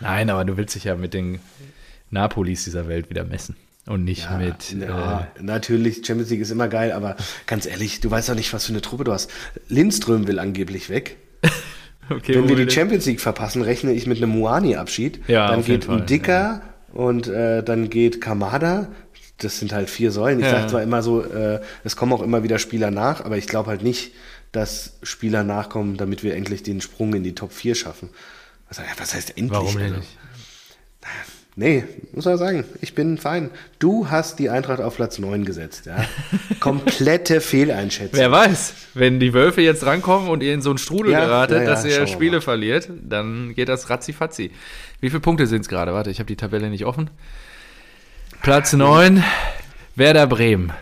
Nein, aber du willst dich ja mit den Napolis dieser Welt wieder messen. Und nicht mit. ja, natürlich, Champions League ist immer geil, aber ganz ehrlich, du weißt doch nicht, was für eine Truppe du hast. Lindström will angeblich weg. Äh, okay, Wenn wir die Champions League verpassen, rechne ich mit einem Muani-Abschied. Ja, dann geht ein Dicker und äh, dann geht Kamada. Das sind halt vier Säulen. Ich Ja. sage zwar immer so, äh, es kommen auch immer wieder Spieler nach, aber ich glaube halt nicht, dass Spieler nachkommen, damit wir endlich den Sprung in die Top 4 schaffen. Was, was heißt endlich? Warum denn Also, nicht? Nee, muss man sagen, ich bin fein. Du hast die Eintracht auf Platz 9 gesetzt, ja. Komplette Fehleinschätzung. Wer weiß, wenn die Wölfe jetzt rankommen und ihr in so einen Strudel Ja, geratet, ja, ja, dass ihr Spiele mal. verliert, dann geht das ratzi-fatzi. Wie viele Punkte sind es gerade? Warte, ich habe die Tabelle nicht offen. Platz 9, Werder Bremen.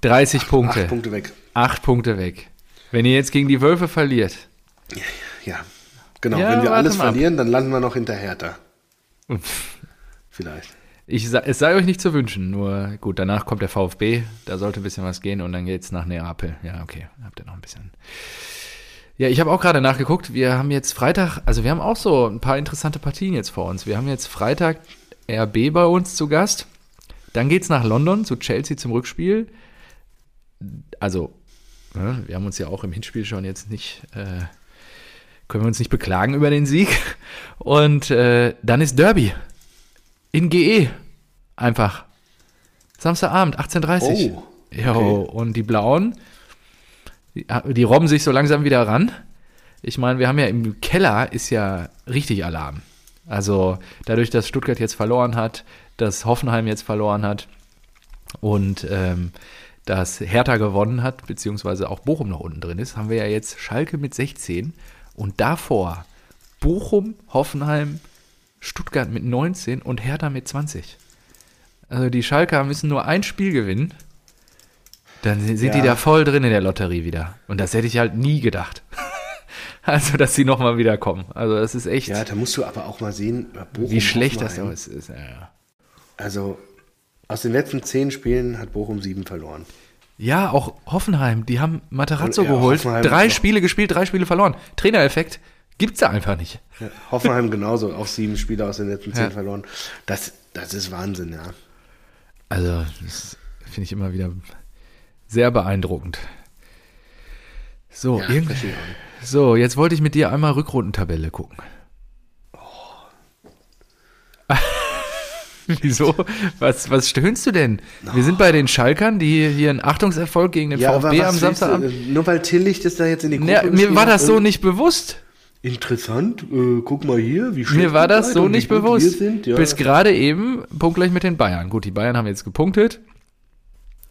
30 Punkte. Acht Punkte weg. Acht Punkte weg. Wenn ihr jetzt gegen die Wölfe verliert, Ja, genau. Ja, Wenn wir alles mal ab. verlieren, dann landen wir noch hinter Hertha. Vielleicht. ich, es sei euch nicht zu wünschen, nur gut, danach kommt der VfB, da sollte ein bisschen was gehen und dann geht's nach Neapel. Ja, okay, habt ihr noch ein bisschen. Ja, ich habe auch gerade nachgeguckt, wir haben jetzt Freitag, also wir haben auch so ein paar interessante Partien jetzt vor uns. Wir haben jetzt Freitag RB bei uns zu Gast, dann geht's nach London zu Chelsea zum Rückspiel. Also, ne, wir haben uns ja auch im Hinspiel schon jetzt nicht, äh, können wir uns nicht beklagen über den Sieg. Und äh, dann ist Derby in GE. Einfach. Samstagabend, 18.30 Oh, Jo, okay. und die Blauen, die, die robben sich so langsam wieder ran. Ich meine, wir haben ja im Keller ist ja richtig Alarm. Also dadurch, dass Stuttgart jetzt verloren hat, dass Hoffenheim jetzt verloren hat und ähm, dass Hertha gewonnen hat, beziehungsweise auch Bochum noch unten drin ist, haben wir ja jetzt Schalke mit 16 und davor Bochum, Hoffenheim, Stuttgart mit 19 und Hertha mit 20. Also die Schalker müssen nur ein Spiel gewinnen, dann sind Ja. die da voll drin in der Lotterie wieder. Und das hätte ich halt nie gedacht. Also, dass sie nochmal wieder kommen. Also, das ist echt, Ja, da musst du aber auch mal sehen, Bochum, wie schlecht das Hoffenheim. ist ja, ja. Also aus den letzten zehn Spielen hat Bochum sieben verloren. Ja, auch Hoffenheim, die haben Materazzo Ja, geholt, Hoffenheim drei. Spiele gespielt, drei Spiele verloren. Trainereffekt gibt's da einfach nicht. Ja, Hoffenheim genauso, auch sieben Spiele aus den letzten zehn Ja. verloren. Das, das ist Wahnsinn, ja. Also, das finde ich immer wieder sehr beeindruckend. So, Ja, so, jetzt wollte ich mit dir einmal Rückrundentabelle gucken. Wieso? Was, was stöhnst du denn? Wir sind bei den Schalkern, die hier einen Achtungserfolg gegen den Ja, VfB am Samstagabend. Nur weil Tillich das da jetzt in die Gruppe Ja, mir war das so nicht bewusst. Interessant, äh, guck mal hier, wie schlecht Mir war das so nicht bewusst. Sind. Ja. Bis gerade eben punktgleich mit den Bayern. Gut, die Bayern haben jetzt gepunktet.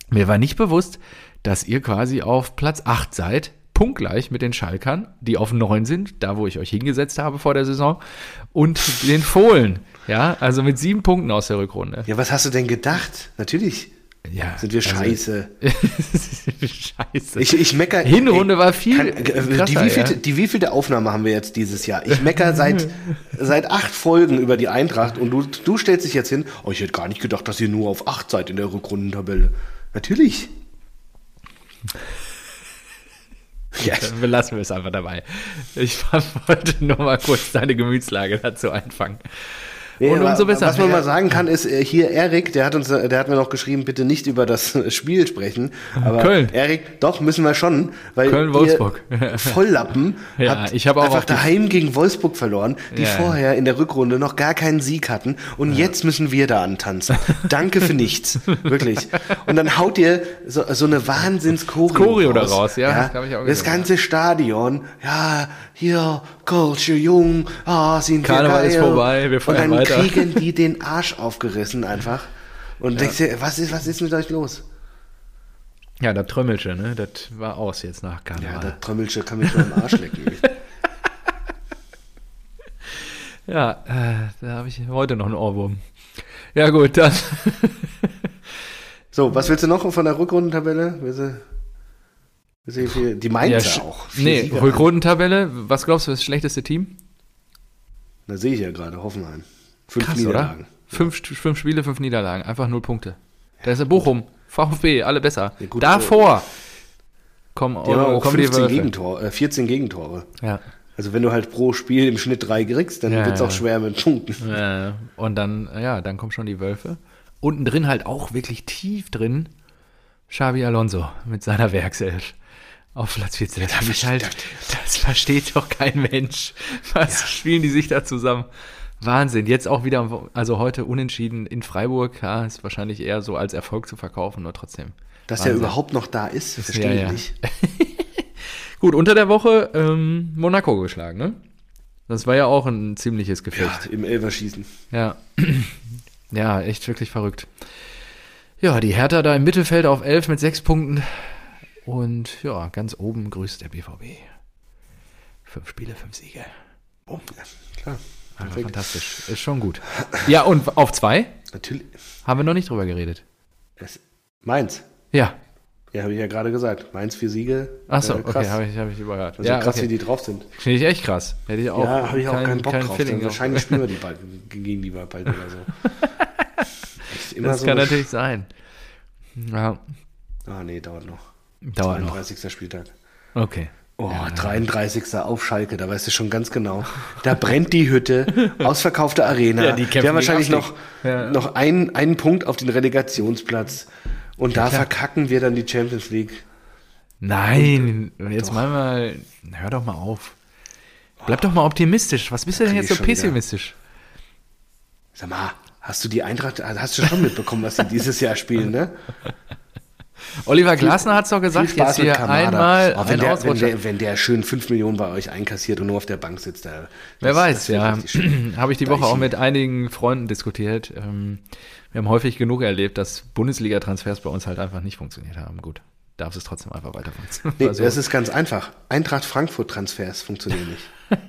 Mir war nicht bewusst, dass ihr quasi auf Platz 8 seid, punktgleich mit den Schalkern, die auf 9 sind, da wo ich euch hingesetzt habe vor der Saison, und den Fohlen. Ja, also mit sieben Punkten aus der Rückrunde. ja, was hast du denn gedacht? Natürlich Ja, sind wir also- scheiße. Scheiße. Ich, ich mecker. Hinrunde war viel Kann, äh, die, krasser, wievielte, ja. die wievielte Aufnahme haben wir jetzt dieses Jahr? Ich mecker seit, seit acht Folgen über die Eintracht und du, du stellst dich jetzt hin, oh, ich hätte gar nicht gedacht, dass ihr nur auf acht seid in der Rückrundentabelle. Natürlich. Ja, Dann belassen wir es einfach dabei. Ich wollte nur mal kurz deine Gemütslage dazu einfangen. Nee, Und umso besser. Was man mal sagen kann, ist äh, hier Erik, der hat uns, äh, der hat mir noch geschrieben, bitte nicht über das Spiel sprechen. Aber Köln. Erik, doch müssen wir schon, weil Köln-Wolfsburg. ihr Volllappen Ja, habt ich habe auch einfach daheim gegen Wolfsburg verloren, die Ja, ja. vorher in der Rückrunde noch gar keinen Sieg hatten und jetzt müssen wir da antanzen. Danke für nichts, wirklich. Und dann haut ihr so, so eine Wahnsinns-Choreo Choreo da raus, ja, das hab ich auch Das gesehen, ganze Stadion, ja, hier, Kölsche Jung, ah, sind wir Karneval ist geil. vorbei, wir feiern Und dann weiter. kriegen die den Arsch aufgerissen einfach. Und denkst dir, was ist, was ist mit euch los? Ja, das Trömmelsche, ne? Das war aus jetzt nach Ja, Karneval. der Trömmelsche kann mich nur am Arsch lecken. Ja, äh, da habe ich heute noch einen Ohrwurm. Ja, gut, dann. So, was willst du noch von der Rückrundentabelle? Willst du, die Mainzer sch- auch. Vier Nee, Siege. Rückrundentabelle. Was glaubst du, das schlechteste Team? Da sehe ich ja gerade, Hoffenheim. Fünf Krass, Niederlagen. oder? Fünf, fünf Spiele, fünf Niederlagen. Einfach null Punkte. Da ist der Bochum, VfB, alle besser. Ja, gut, Davor kommen, Die aber auch kommen die 15 Wölfe. Gegentor, äh, 14 Gegentore. Ja. Also wenn du halt pro Spiel im Schnitt drei kriegst, dann Ja, wird's ja. auch schwer mit Punkten. Äh, und dann, ja, dann kommen schon die Wölfe. Unten drin halt auch wirklich tief drin Xabi Alonso mit seiner Werkself. Auf Platz 14. Das, hab ich halt, das versteht doch kein Mensch. Was spielen die sich da zusammen? Wahnsinn. Jetzt auch wieder, also heute unentschieden in Freiburg. Ja, ist wahrscheinlich eher so als Erfolg zu verkaufen, nur trotzdem. Dass Wahnsinn. er überhaupt noch da ist, verstehe Ja, ich ja. nicht. Gut, unter der Woche ähm, Monaco geschlagen, ne? Das war ja auch ein ziemliches Ja, Gefecht. im Elverschießen. Ja. ja, echt wirklich verrückt. Ja, die Hertha da im Mittelfeld auf 11 mit 6 Punkten. Und ja, ganz oben grüßt der BVB. Fünf Spiele, fünf Siege. Ja, klar. Perfekt. fantastisch. Ist schon gut. Ja, und auf zwei Natürlich. haben wir noch nicht drüber geredet. Es, Mainz. Ja. Ja, habe ich ja gerade gesagt. Mainz vier Siege. Achso, Äh, okay, habe ich, hab ich überhört. Also ja, krass, okay. wie die drauf sind. Finde ich echt krass. Hätte ich auch, ja, habe ich auch keinen Bock kein drauf. Feeling drauf. wahrscheinlich spielen wir die bald, gegen die bald oder so. Das so kann natürlich sein. Ja, Ah, nee, dauert noch. Dauert noch. 33. Spieltag. Okay. Oh, 33. auf Schalke, da weißt du schon ganz genau. Da brennt die Hütte, ausverkaufte Arena. Ja, die kämpfen haben wahrscheinlich noch. Ja. noch einen, einen Punkt auf den Relegationsplatz. Und da verkacken wir dann die Champions League. Nein, jetzt doch. mal mal, hör doch mal auf. Bleib doch mal optimistisch. Was bist du denn jetzt so schon wieder- pessimistisch? Sag mal, hast du die Eintracht, also hast du schon mitbekommen, was sie dieses Jahr spielen, ne? Oliver Glasner hat es doch gesagt, jetzt hier einmal Oh, wenn, ein der, wenn, der, wenn der schön 5 Millionen bei euch einkassiert und nur auf der Bank sitzt, da, Wer das- weiß, ja. Habe ich die Woche auch Deichen. mit einigen Freunden diskutiert. Ähm, wir haben häufig genug erlebt, dass Bundesliga-Transfers bei uns halt einfach nicht funktioniert haben. Gut, darf es trotzdem einfach weiter funktionieren. Nee, Also, das ist ganz einfach. Eintracht Frankfurt-Transfers funktionieren nicht.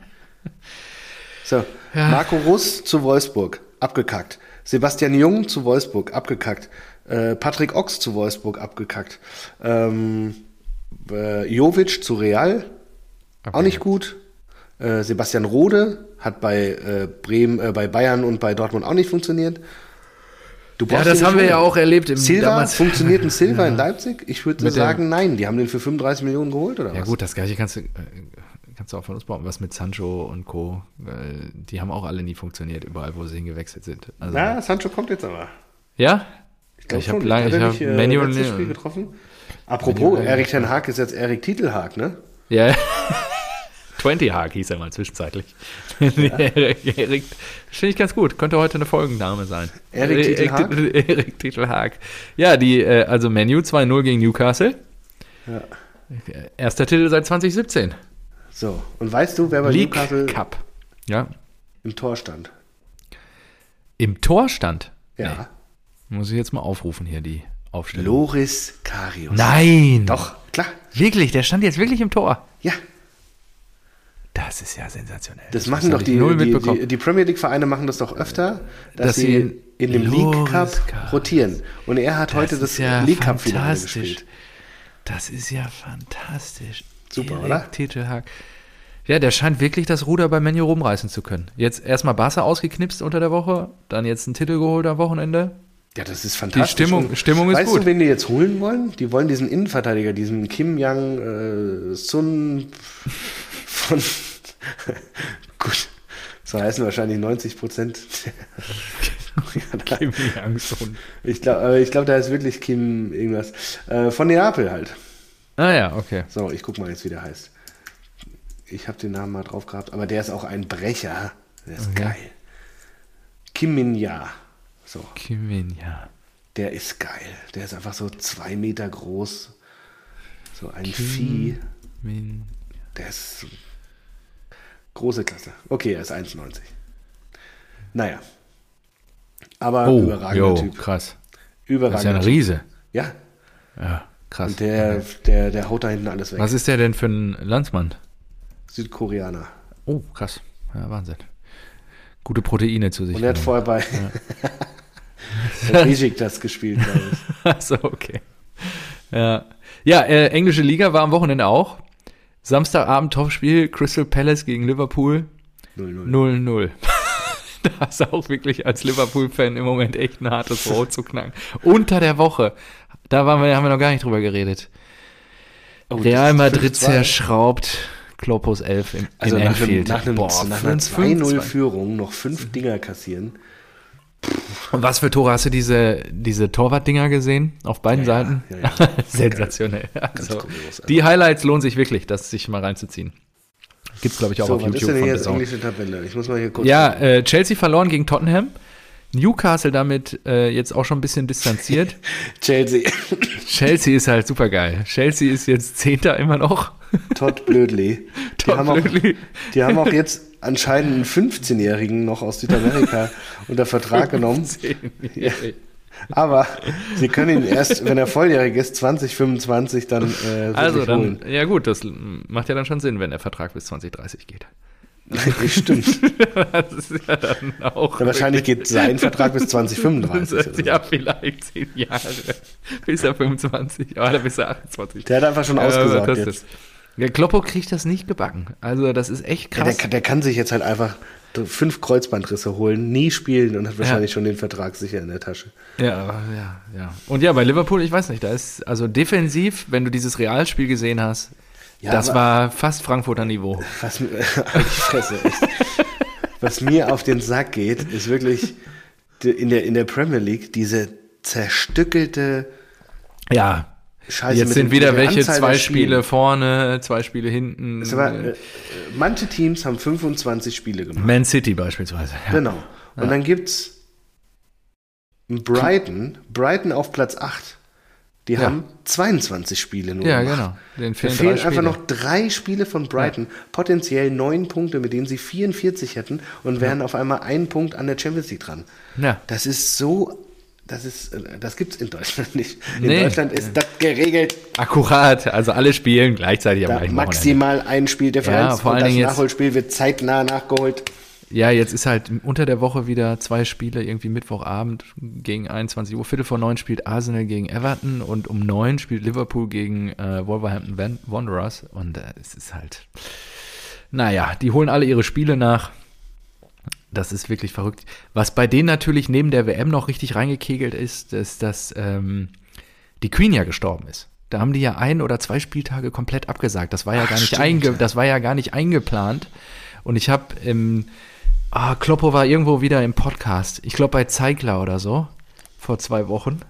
so, Marco Russ zu Wolfsburg, abgekackt. Sebastian Jung zu Wolfsburg, abgekackt. Äh, Patrick Ochs zu Wolfsburg, abgekackt. Ähm, äh, Jovic zu Real, auch nicht gut. Äh, Sebastian Rode hat bei äh, Bremen, äh, bei Bayern und bei Dortmund auch nicht funktioniert. Du ja, das haben wir ja auch erlebt im Silva, damals. funktioniert ein Silva in Leipzig? Ich würde sagen, nein. Die haben den für 35 Millionen geholt, oder Ja was? gut, das gleiche kannst du, kannst du auch von uns bauen. Was mit Sancho und Co. Die haben auch alle nie funktioniert, überall, wo sie hingewechselt sind. Also, Na, Sancho kommt jetzt aber. ja? Ich habe schon. lange, Hat ich er nicht, äh, letztes Spiel getroffen. Apropos, Manuel- Erik Ten Haag ist jetzt Erik Titelhaag, ne? Ja. 20 Haag hieß er mal zwischenzeitlich. Erik, Erik, finde ich ganz gut. Könnte heute eine Folgenname sein. Erik Titelhaag? Erik, Titelhaag. Ja, die, äh, also Menu 2-0 gegen Newcastle. Ja. Erster Titel seit 2017. So, und weißt du, wer bei League Newcastle Cup. Ja. im Tor stand? Im Tor stand. Ja. Muss ich jetzt mal aufrufen hier, die Aufstellung. Loris Karius. Nein! Doch, klar. Wirklich, der stand jetzt wirklich im Tor. Ja, Das ist ja sensationell. das machen hab doch die, null die, mitbekommen. die, die Premier League-Vereine machen das doch öfter, dass, Dass sie in, in dem League Cup Karius. rotieren. Und er hat heute das ja League Cup-Finale fantastisch. gespielt. Das ist ja fantastisch. Super, Erik oder? Titelhaag. Ja, der scheint wirklich das Ruder bei Menu rumreißen zu können. Jetzt erstmal Barca ausgeknipst unter der Woche, dann jetzt einen Titel geholt am Wochenende. Ja, das ist fantastisch. Stimmung- Und Stimmung ist weißt gut. du, wen die jetzt holen wollen? Die wollen diesen Innenverteidiger, diesen Kim Yang äh, Sun von gut. So heißen wahrscheinlich 90 Prozent. Kim Yang-Sohn. ich glaube, ich glaube, da ist wirklich Kim irgendwas. Äh, von Neapel halt. Ah ja, okay. So, ich guck mal jetzt, wie der heißt. Ich habe den Namen mal drauf gehabt, aber der ist auch ein Brecher. Der ist Okay. geil. Kim Min Ja. So. Kim Min, ja. Der ist geil. Der ist einfach so zwei Meter groß. So ein Vieh. Min. Der ist große Klasse. Okay, er ist 1,90. Naja. Aber Oh, überragender jo, Typ. krass. Das ist Überragender ja ein Typ. Riese. Ja, Ja, krass. und der, der, der haut da hinten alles weg. Was ist der denn für ein Landsmann? Südkoreaner. Oh, krass. Ja, Wahnsinn. Gute Proteine zu sich. Und er hat vorher bei Rijik das gespielt, glaube ich. Achso, okay. Ja, ja äh, englische Liga war am Wochenende auch. Samstagabend Topspiel, Crystal Palace gegen Liverpool 0-0. 0-0. da ist auch wirklich als Liverpool-Fan im Moment echt ein hartes Brot zu knacken. Unter der Woche, da waren wir, haben wir noch gar nicht drüber geredet. Oh, Real Madrid 5-2. zerschraubt Kloppos 11 im, Also in nach, einem, Anfield. nach, einem, Boah, nach einer 5-2. 2-0-Führung noch fünf Dinger kassieren. Und was für Tore hast du diese, diese Torwart-Dinger gesehen? Auf beiden Ja, Seiten? ja, ja. Sensationell. Also, die Highlights lohnen sich wirklich, das sich mal reinzuziehen. Gibt's, glaube ich, auch So, auf was ist YouTube denn von hier jetzt englische Tabelle? Ich muss mal hier kurz. Ja, äh, Chelsea verloren gegen Tottenham. Newcastle damit äh, jetzt auch schon ein bisschen distanziert. Chelsea. Chelsea ist halt super geil. Chelsea ist jetzt Zehnter immer noch. Todd Blödli. Die, Todd haben auch, Blödli. die haben auch jetzt anscheinend einen 15-Jährigen noch aus Südamerika unter Vertrag genommen. Aber sie können ihn erst, wenn er volljährig ist, 2025 dann äh, Also dann, holen. ja gut, das macht ja dann schon Sinn, wenn der Vertrag bis 2030 geht. Stimmt. Das ist ja dann auch. Ja, wahrscheinlich geht sein Vertrag bis 2035. oder so. Ja, vielleicht zehn Jahre. Bis er 25 oder bis er 28. Der hat einfach schon Ja, ausgesagt das jetzt. Der Kloppo kriegt das nicht gebacken. Also, das ist echt Ja, krass. der, kann- der kann sich jetzt halt einfach fünf Kreuzbandrisse holen, nie spielen und hat wahrscheinlich schon den Vertrag sicher in der Tasche. Ja, ja, ja. Und ja, bei Liverpool, ich weiß nicht, da ist, also defensiv, wenn du dieses Realspiel gesehen hast, Ja, das aber- war fast Frankfurter Niveau. Was, mir- halt Fresse. Was mir auf den Sack geht, ist wirklich in der, in der Premier League diese zerstückelte Ja. Scheiße. Jetzt sind wieder welche Anzahl zwei Spiele vorne, zwei Spiele hinten. Es war, äh, manche Teams haben 25 Spiele gemacht. Man City beispielsweise. Ja. Genau. Und dann gibt's Brighton, Brighton auf Platz 8, Die Ja. haben 22 Spiele nur Ja, gemacht. genau. Den fehlen fehlen einfach Spiele. noch drei Spiele von Brighton. Potenziell neun Punkte, mit denen sie 44 hätten und wären auf einmal einen Punkt an der Champions League dran. Ja. Das ist so, das ist, äh, das gibt's in Deutschland nicht. In Nee. Deutschland ist das geregelt. Akkurat, also alle spielen gleichzeitig am Da gleichen Wochenende. maximal ein Spieldifferenz Ja, vor und allen das Dingen jetzt- Nachholspiel wird zeitnah nachgeholt. Ja, jetzt ist halt unter der Woche wieder zwei Spiele, irgendwie Mittwochabend gegen 21 Uhr. Viertel vor neun spielt Arsenal gegen Everton und um neun spielt Liverpool gegen äh, Wolverhampton Wan- Wanderers. Und äh, es ist halt, naja, die holen alle ihre Spiele nach. Das ist wirklich verrückt. Was bei denen natürlich neben der WM noch richtig reingekegelt ist, ist, dass ähm, die Queen ja gestorben ist. Da haben die ja ein oder zwei Spieltage komplett abgesagt. Das war ja Ach, gar nicht stimmt, ja. das war ja gar nicht eingeplant. Und ich habe im ah, Kloppo war irgendwo wieder im Podcast. Ich glaube bei Zeigler oder so vor zwei Wochen.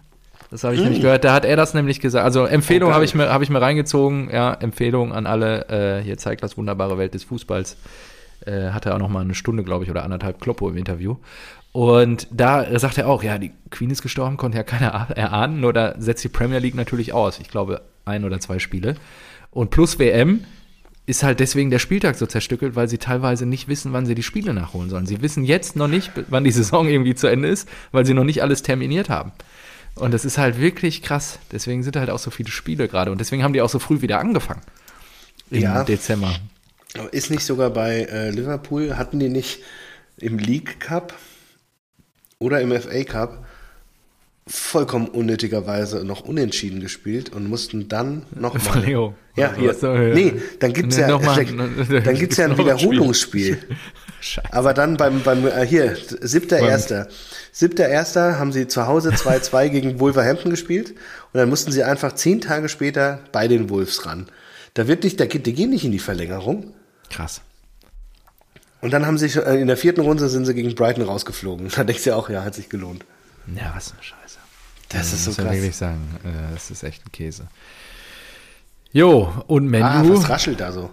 Das habe ich nämlich gehört. Da hat er das nämlich gesagt. Also Empfehlung Oh, geil. habe ich mir habe ich mir reingezogen. Ja, Empfehlung an alle. Äh, hier Zeiglers wunderbare Welt des Fußballs. Äh, hatte auch noch mal eine Stunde, glaube ich, oder anderthalb Kloppo im Interview. Und da sagt er auch, ja, die Queen ist gestorben, konnte ja keiner erahnen, nur da setzt die Premier League natürlich aus. Ich glaube, ein oder zwei Spiele. Und plus WM ist halt deswegen der Spieltag so zerstückelt, weil sie teilweise nicht wissen, wann sie die Spiele nachholen sollen. Sie wissen jetzt noch nicht, wann die Saison irgendwie zu Ende ist, weil sie noch nicht alles terminiert haben. Und das ist halt wirklich krass. Deswegen sind halt auch so viele Spiele gerade. Und deswegen haben die auch so früh wieder angefangen. Im Ja. Dezember. Ist nicht sogar bei äh, Liverpool, hatten die nicht im League Cup oder im FA Cup vollkommen unnötigerweise noch unentschieden gespielt und mussten dann nochmal. Verlängerung. Ja, Also, ja. Nee, dann gibt's ja, noch mal- dann gibt's ja ein noch ein Spiel. Wiederholungsspiel. Scheiße. Aber dann beim, beim äh, hier, siebter Erster. Siebter Erster haben sie zu Hause 2-2 gegen Wolverhampton gespielt und dann mussten sie einfach zehn Tage später bei den Wolves ran. Da wird nicht, da geht, die gehen nicht in die Verlängerung. Krass. Und dann haben sie äh, in der vierten Runde sind sie gegen Brighton rausgeflogen. Da denkst du ja auch, ja, hat sich gelohnt. Ja, was eine Scheiße. Das ist so muss ja krass. wirklich sagen, äh, das ist echt ein Käse. Jo, und Menu. Ah, was, was raschelt da so?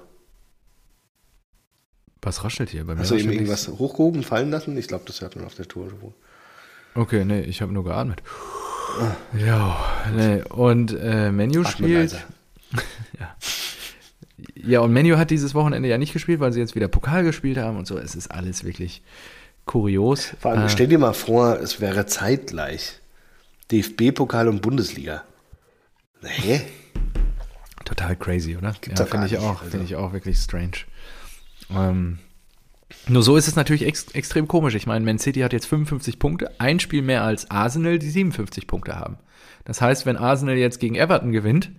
raschelt hier bei mir? Hast du eben irgendwas hochgehoben, fallen lassen? Ich glaube, das hört man auf der Tour. Okay, nee, ich habe nur geatmet. Ja, nee, und äh, Menu spielt. leiser. Ja, und Menu hat dieses Wochenende ja nicht gespielt, weil sie jetzt wieder Pokal gespielt haben und so. Es ist alles wirklich kurios. Vor allem, Äh, stell dir mal vor, es wäre zeitgleich. DFB-Pokal und Bundesliga. Nee. Total crazy, oder? Gibt's ja, finde ich nicht, auch, also. finde ich auch wirklich strange. Ähm, nur so ist es natürlich ex extrem komisch. Ich meine, Man City hat jetzt 55 Punkte, ein Spiel mehr als Arsenal, die 57 Punkte haben. Das heißt, wenn Arsenal jetzt gegen Everton gewinnt,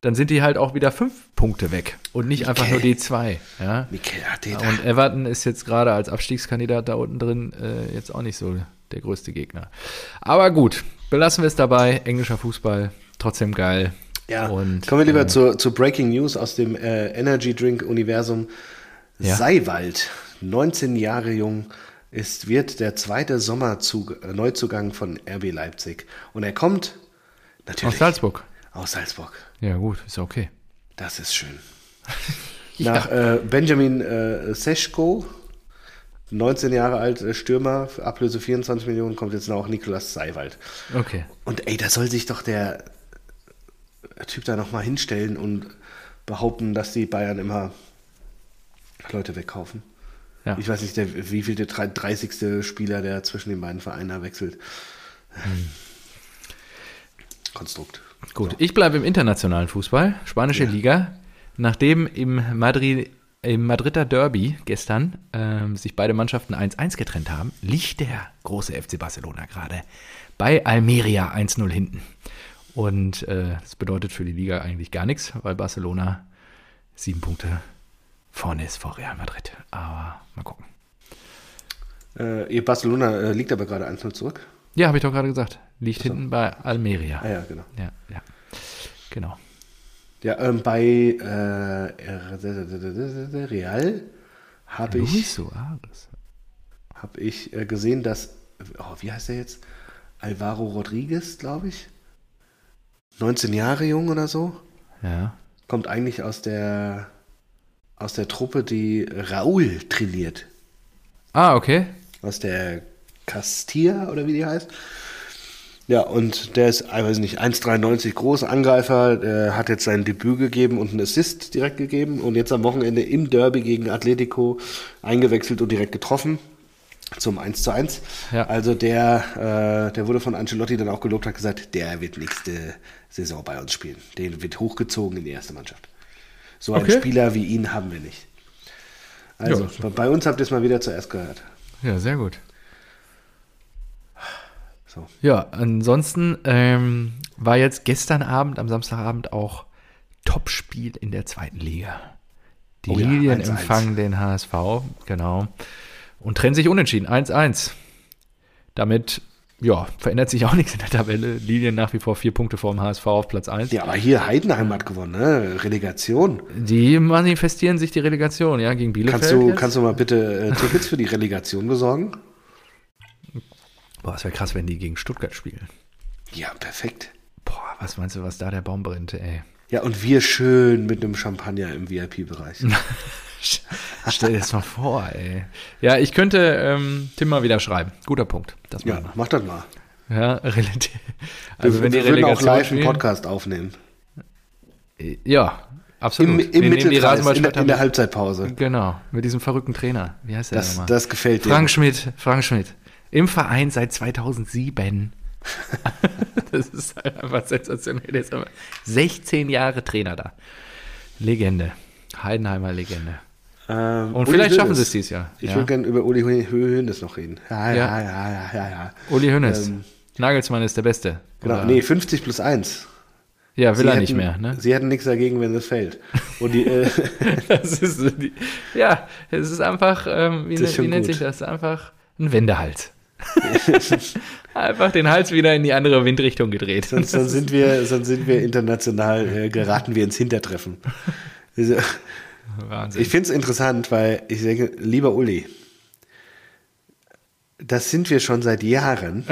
dann sind die halt auch wieder fünf Punkte weg und nicht einfach nur die zwei. Ja? Mikel Arteta. Und Everton ist jetzt gerade als Abstiegskandidat da unten drin äh, jetzt auch nicht so der größte Gegner. Aber gut, belassen wir es dabei. Englischer Fußball, trotzdem geil. Ja, und, kommen wir lieber äh, zu, zu Breaking News aus dem äh, Energy Drink Universum. Ja. Seiwald, 19 Jahre jung, ist, wird der zweite Sommerzug, Neuzugang von RB Leipzig. Und er kommt natürlich Aus Salzburg. Aus Salzburg. Ja, gut, ist okay. Das ist schön. Nach äh, Benjamin äh, Seschko, 19 Jahre alt, äh, Stürmer, Ablöse 24 Millionen, kommt jetzt noch Niklas Seiwald. Okay. Und ey, da soll sich doch der Typ da nochmal hinstellen und behaupten, dass die Bayern immer Leute wegkaufen. Ja. Ich weiß nicht, der, wie viel der 30. Spieler, der zwischen den beiden Vereinen wechselt. Hm. Konstrukt. Gut, ich bleibe im internationalen Fußball, spanische Liga. Nachdem im, Madrid, im Madrider Derby gestern ähm, sich beide Mannschaften 1-1 getrennt haben, liegt der große FC Barcelona gerade bei Almeria 1-0 hinten. Und äh, das bedeutet für die Liga eigentlich gar nichts, weil Barcelona sieben Punkte vorne ist vor Real Madrid. Aber mal gucken. Äh, ihr Barcelona äh, liegt aber gerade 1-0 zurück. Ja, habe ich doch gerade gesagt. Liegt hinten bei Almeria. Ah ja, genau. Ja, ja. Genau. Ja, ähm, bei äh, Real habe ich, Suarez. hab ich äh, gesehen, dass, oh, wie heißt der jetzt? Alvaro Rodriguez, glaube ich. 19 Jahre jung oder so. Ja. Kommt eigentlich aus der, aus der Truppe, die Raúl trainiert. Ah, okay. Aus der Castilla oder wie die heißt. Ja, und der ist, ich weiß nicht, 1,93 groß, Angreifer, der hat jetzt sein Debüt gegeben und einen Assist direkt gegeben und jetzt am Wochenende im Derby gegen Atletico eingewechselt und direkt getroffen zum 1 zu 1. Ja. Also der, äh, der wurde von Ancelotti dann auch gelobt, hat gesagt, der wird nächste Saison bei uns spielen. Den wird hochgezogen in die erste Mannschaft. So einen Okay. Spieler wie ihn haben wir nicht. Also Ja, bei uns habt ihr es mal wieder zuerst gehört. Ja, sehr gut. So. Ja, ansonsten ähm, war jetzt gestern Abend, am Samstagabend auch Topspiel in der zweiten Liga. Die Oh ja, Lilien 1-1. empfangen den HSV, genau. Und trennen sich unentschieden, 1-1. Damit, ja, verändert sich auch nichts in der Tabelle. Lilien nach wie vor vier Punkte vor dem HSV auf Platz 1. Ja, aber hier Heidenheim hat gewonnen, ne? Relegation. Die manifestieren sich die Relegation, ja, gegen Bielefeld. Kannst du, jetzt. kannst du mal bitte äh, Tickets für die Relegation besorgen? Boah, es wäre krass, wenn die gegen Stuttgart spielen. Ja, perfekt. Boah, was meinst du, was da der Baum brennt, ey? Ja, und wir schön mit einem Champagner im VIP-Bereich. Stell dir das mal vor, ey. Ja, ich könnte ähm, Tim mal wieder schreiben. Guter Punkt. Das Ja, machen mach das mal. wir. Ja, relativ. Wir, Also wenn die wir würden auch Relegation live einen spielen, Podcast aufnehmen. Ja, absolut. Im, Wir im die Mittelkreis, in in der Halbzeitpause. Genau, mit diesem verrückten Trainer. Wie heißt der Das, nochmal? das gefällt dir. Frank Schmidt, Frank Schmidt. Im Verein seit 2007. das ist halt einfach sensationell. Der ist aber 16 Jahre Trainer da. Legende. Heidenheimer Legende. Ähm, Und Uli vielleicht schaffen Hoeneß. sie es dieses Jahr. Ich ja. würde gerne über Uli Hoeneß noch reden. Ja, ja, Ja. ja, ja, ja. Uli Hoeneß. Ähm, Nagelsmann ist der Beste. Genau, Oder- nee, 50 plus 1. Ja, will Sie er nicht hätten- mehr, ne? Sie hätten nichts dagegen, wenn es fällt. Und die, äh, Das ist die, ja, es ist einfach, ähm, wie, Das ist wie nennt sich das? Einfach ein Wendehals. einfach den Hals wieder in die andere Windrichtung gedreht. sonst, sonst, sind wir, sonst sind wir international, äh, geraten wir ins Hintertreffen. Also, Wahnsinn. Ich finde es interessant, weil ich denke, lieber Uli, das sind wir schon seit Jahren.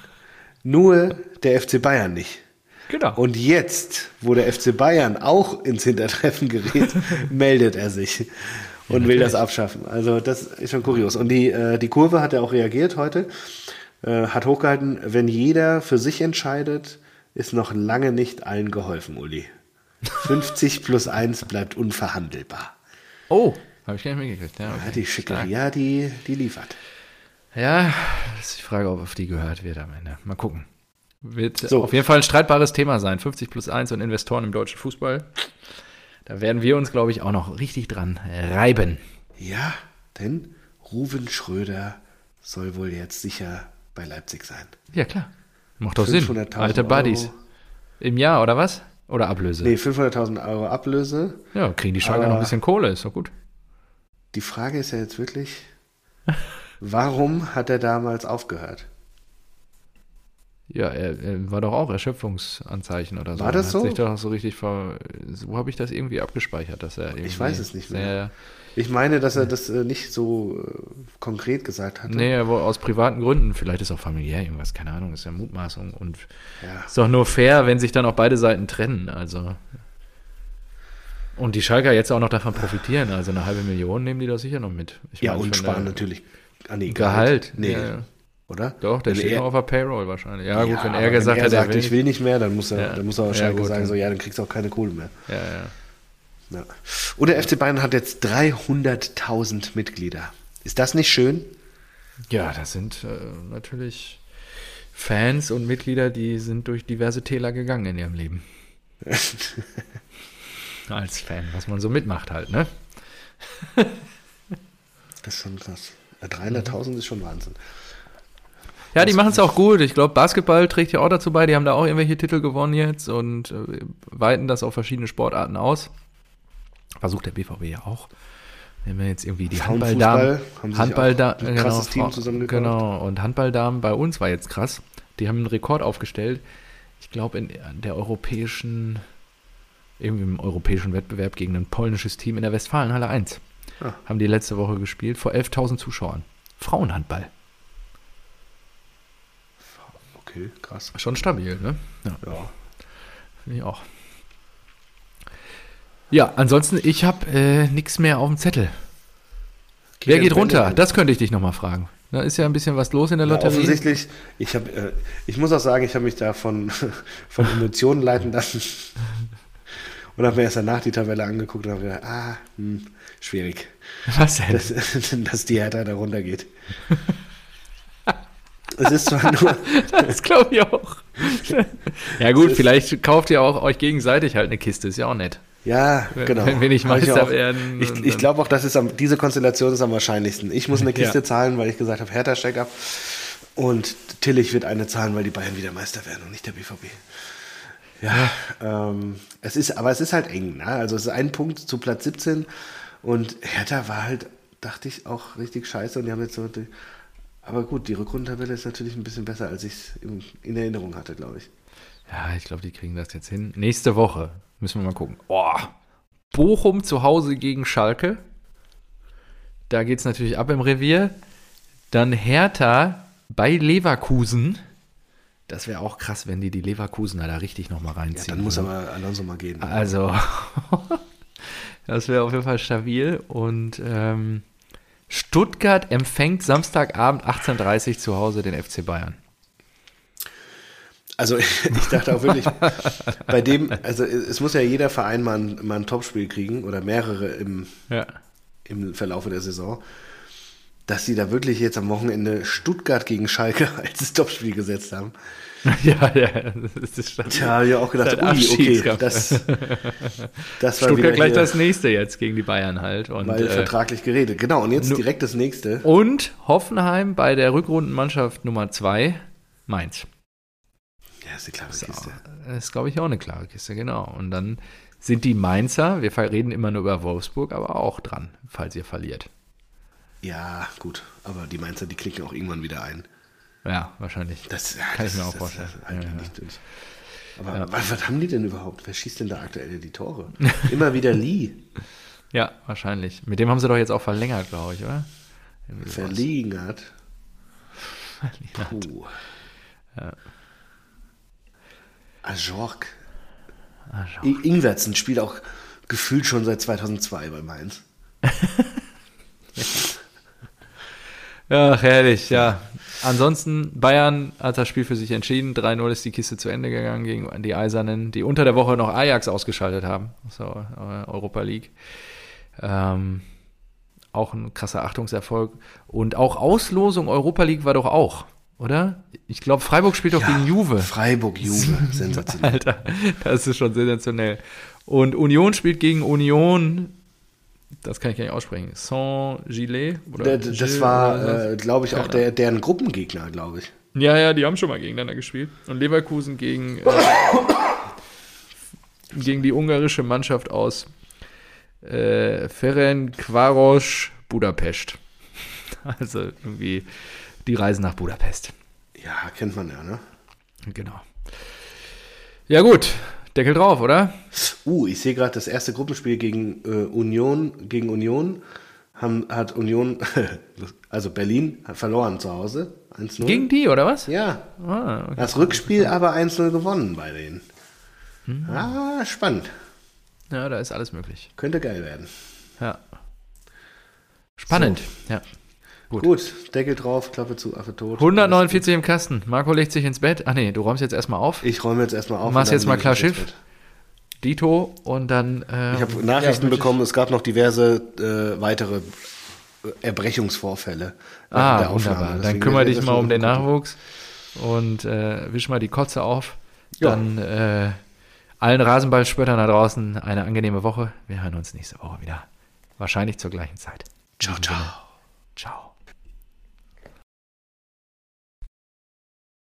Nur der FC Bayern nicht. genau. Und jetzt, wo der FC Bayern auch ins Hintertreffen gerät, meldet er sich und will das abschaffen. Also das ist schon kurios. Und die, äh, die Kurve hat ja auch reagiert heute, äh, hat hochgehalten, wenn jeder für sich entscheidet, ist noch lange nicht allen geholfen, Uli. 50 plus 1 bleibt unverhandelbar. oh, habe ich gar nicht mitgekriegt. Ja, Ja, okay. die Schickeria, die, die liefert. ja, das ist die Frage, ob auf die gehört wird am Ende. Mal gucken. Wird So. auf jeden Fall ein streitbares Thema sein. 50 plus 1 und Investoren im deutschen Fußball. Da werden wir uns, glaube ich, auch noch richtig dran reiben. Ja, denn Ruven Schröder soll wohl jetzt sicher bei Leipzig sein. Ja, klar. Macht doch Sinn. 500.000 Alte Buddies. Im Jahr, oder was? Oder Ablöse? Nee, 500.000 Euro Ablöse. Ja, kriegen die Schalker noch ein bisschen Kohle, ist doch gut. Die Frage ist ja jetzt wirklich, warum hat er damals aufgehört? Ja, er, er war doch auch Erschöpfungsanzeichen oder so. War das Hat so? Sich doch so richtig ver so habe ich das irgendwie abgespeichert, dass er irgendwie weiß es nicht mehr. Ich meine, dass er das äh, nicht so äh, konkret gesagt hatte. nee, aber aus privaten Gründen, vielleicht ist auch familiär irgendwas, keine Ahnung, ist ja Mutmaßung und Ja. ist doch nur fair, wenn sich dann auch beide Seiten trennen, also und die Schalker jetzt auch noch davon profitieren, also eine halbe Million nehmen die doch sicher noch mit. Ich Ja, und sparen natürlich an die Gehalt. Nee, Ja, ja. Oder? Doch, der Wenn steht er- noch auf der Payroll wahrscheinlich. Ja, gut, Ja, wenn aber er gesagt wenn hat, er er sagt, will, ich will nicht mehr, dann muss er, Ja. dann muss er Ja, wahrscheinlich gut, sagen, so, ja, dann kriegst du auch keine Kohle mehr. Ja, ja. Ja. Und der FC Bayern hat jetzt 300.000 Mitglieder. Ist das nicht schön? Ja, das sind äh, natürlich Fans und Mitglieder, die sind durch diverse Täler gegangen in ihrem Leben. Als Fan, was man so mitmacht halt, ne? Das ist schon krass. Ja, 300.000 ist schon Wahnsinn. Ja, die machen es auch gut. Ich glaube, Basketball trägt ja auch dazu bei. Die haben da auch irgendwelche Titel gewonnen jetzt und äh, weiten das auf verschiedene Sportarten aus. Versucht der BVB ja auch. Wenn wir jetzt irgendwie die Handballdamen, Handballdamen, ein krasses Team zusammengekauft. Genau, und Handballdamen bei uns war jetzt krass. Die haben einen Rekord aufgestellt. Ich glaube, in der europäischen, irgendwie im europäischen Wettbewerb gegen ein polnisches Team in der Westfalenhalle 1. Ah. Haben die letzte Woche gespielt vor 11.000 Zuschauern. Frauenhandball. Okay, krass. Schon stabil, ne? Ja. Ja. Finde ich auch. Ja, ansonsten, ich habe äh, nichts mehr auf dem Zettel. Wer Kilian geht runter? Das könnte ich dich nochmal fragen. Da ist ja ein bisschen was los in der Ja, Lotterie. offensichtlich, ich, hab, äh, ich muss auch sagen, ich habe mich da von, von Emotionen leiten lassen und habe mir erst danach die Tabelle angeguckt und habe gedacht, ah, hm, schwierig, was denn? dass, dass die Hertha da runtergeht. Es ist zwar nur, Das glaube ich auch. ja gut, vielleicht kauft ihr auch euch gegenseitig halt eine Kiste, ist ja auch nett. ja, genau. wenn wir nicht ich Meister auch- werden, Ich, ich glaube auch, das ist am, diese Konstellation ist am wahrscheinlichsten. Ich muss eine Kiste Ja. zahlen, weil ich gesagt habe, Hertha steigt ab. Und Tillich wird eine zahlen, weil die Bayern wieder Meister werden und nicht der BVB. Ja, ähm, es ist, aber es ist halt eng. Ne? Also es ist ein Punkt zu Platz 17 und Hertha war halt, dachte ich, auch richtig scheiße und die haben jetzt so, die, aber gut, die Rückrundentabelle ist natürlich ein bisschen besser, als ich es in, in Erinnerung hatte, glaube ich. Ja, ich glaube, die kriegen das jetzt hin. Nächste Woche müssen wir mal gucken. Oh, Bochum zu Hause gegen Schalke. Da geht es natürlich ab im Revier. Dann Hertha bei Leverkusen. Das wäre auch krass, wenn die die Leverkusener da richtig nochmal Ja, reinziehen. dann muss aber Alonso mal gehen. Also, das wäre auf jeden Fall stabil. Und ähm, Stuttgart empfängt Samstagabend 18.30 Uhr zu Hause den FC Bayern. Also ich dachte auch wirklich, bei dem, also es muss ja jeder Verein mal ein, mal ein Topspiel kriegen oder mehrere im, Ja. im Verlaufe der Saison, dass sie da wirklich jetzt am Wochenende Stuttgart gegen Schalke als Topspiel gesetzt haben. ja, ja, das ist schon. Tja, habe ich auch gedacht, ui, okay, das, das war Stuttgart gleich das nächste jetzt gegen die Bayern halt. Und, mal äh, vertraglich geredet. Genau, und jetzt direkt das nächste. und Hoffenheim bei der Rückrundenmannschaft Nummer 2, Mainz. Ja, ist die klare So, Kiste. Das ist, glaube ich, auch eine klare Kiste, genau. Und dann sind die Mainzer, wir reden immer nur über Wolfsburg, aber auch dran, falls ihr verliert. Ja, gut, aber die Mainzer, die klicken auch irgendwann wieder ein. Ja, wahrscheinlich. Das ja, Kann ich das, mir auch vorstellen. Halt Ja, ja. Aber was, was haben die denn überhaupt? Wer schießt denn da aktuell die Tore? Immer wieder Lee. Ja, wahrscheinlich. Mit dem haben sie doch jetzt auch verlängert, glaube ich, oder? Sowas. Verlegen Puh. Ja. Ajork. I- Ingwertsen spielt auch gefühlt schon seit 2002 bei Mainz. Ja, herrlich, ja. Ansonsten, Bayern hat das Spiel für sich entschieden. 3-0 ist die Kiste zu Ende gegangen gegen die Eisernen, die unter der Woche noch Ajax ausgeschaltet haben. So, äh, Europa League. Ähm, auch ein krasser Achtungserfolg. Und auch Auslosung Europa League war doch auch, oder? Ich glaube, Freiburg spielt doch gegen Juve. Freiburg, Juve. Sensationell. Alter, das ist schon sensationell. Und Union spielt gegen Union. Das kann ich gar nicht aussprechen. Saint-Gillet? D- d- Das war, äh, glaube ich, auch der, deren Gruppengegner, glaube ich. Ja, ja, die haben schon mal gegeneinander gespielt. Und Leverkusen gegen, äh, gegen die ungarische Mannschaft aus äh, Ferencváros Budapest. Also irgendwie die Reise nach Budapest. Ja, kennt man ja, ne? Genau. Ja gut, Deckel drauf, oder? Uh, ich sehe gerade das erste Gruppenspiel gegen äh, Union, gegen Union haben, hat Union, also Berlin, hat verloren zu Hause. 1-0. Gegen die, oder was? Ja, Ah, okay. das Rückspiel aber 1-0 gewonnen bei denen. Hm. Ah, spannend. Ja, da ist alles möglich. Könnte geil werden. Ja. Spannend. Ja. Gut. Gut. Deckel drauf, Klappe zu, Affe tot. 149 im Kasten. Marco legt sich ins Bett. Ach nee, du räumst jetzt erstmal auf. Ich räume jetzt erstmal auf. Machst jetzt mal klar Schiff. Dito und dann. Äh, Ich habe Nachrichten ja, bekommen, es gab noch diverse äh, weitere äh, Erbrechungsvorfälle. Ah, der Aufnahme. wunderbar. Dann kümmere dich mal um den gucken. Nachwuchs und äh, wisch mal die Kotze auf. Ja. Dann äh, allen Rasenballspöttern da draußen eine angenehme Woche. Wir hören uns nächste Woche wieder. Wahrscheinlich zur gleichen Zeit. Ciao, ciao. Ciao.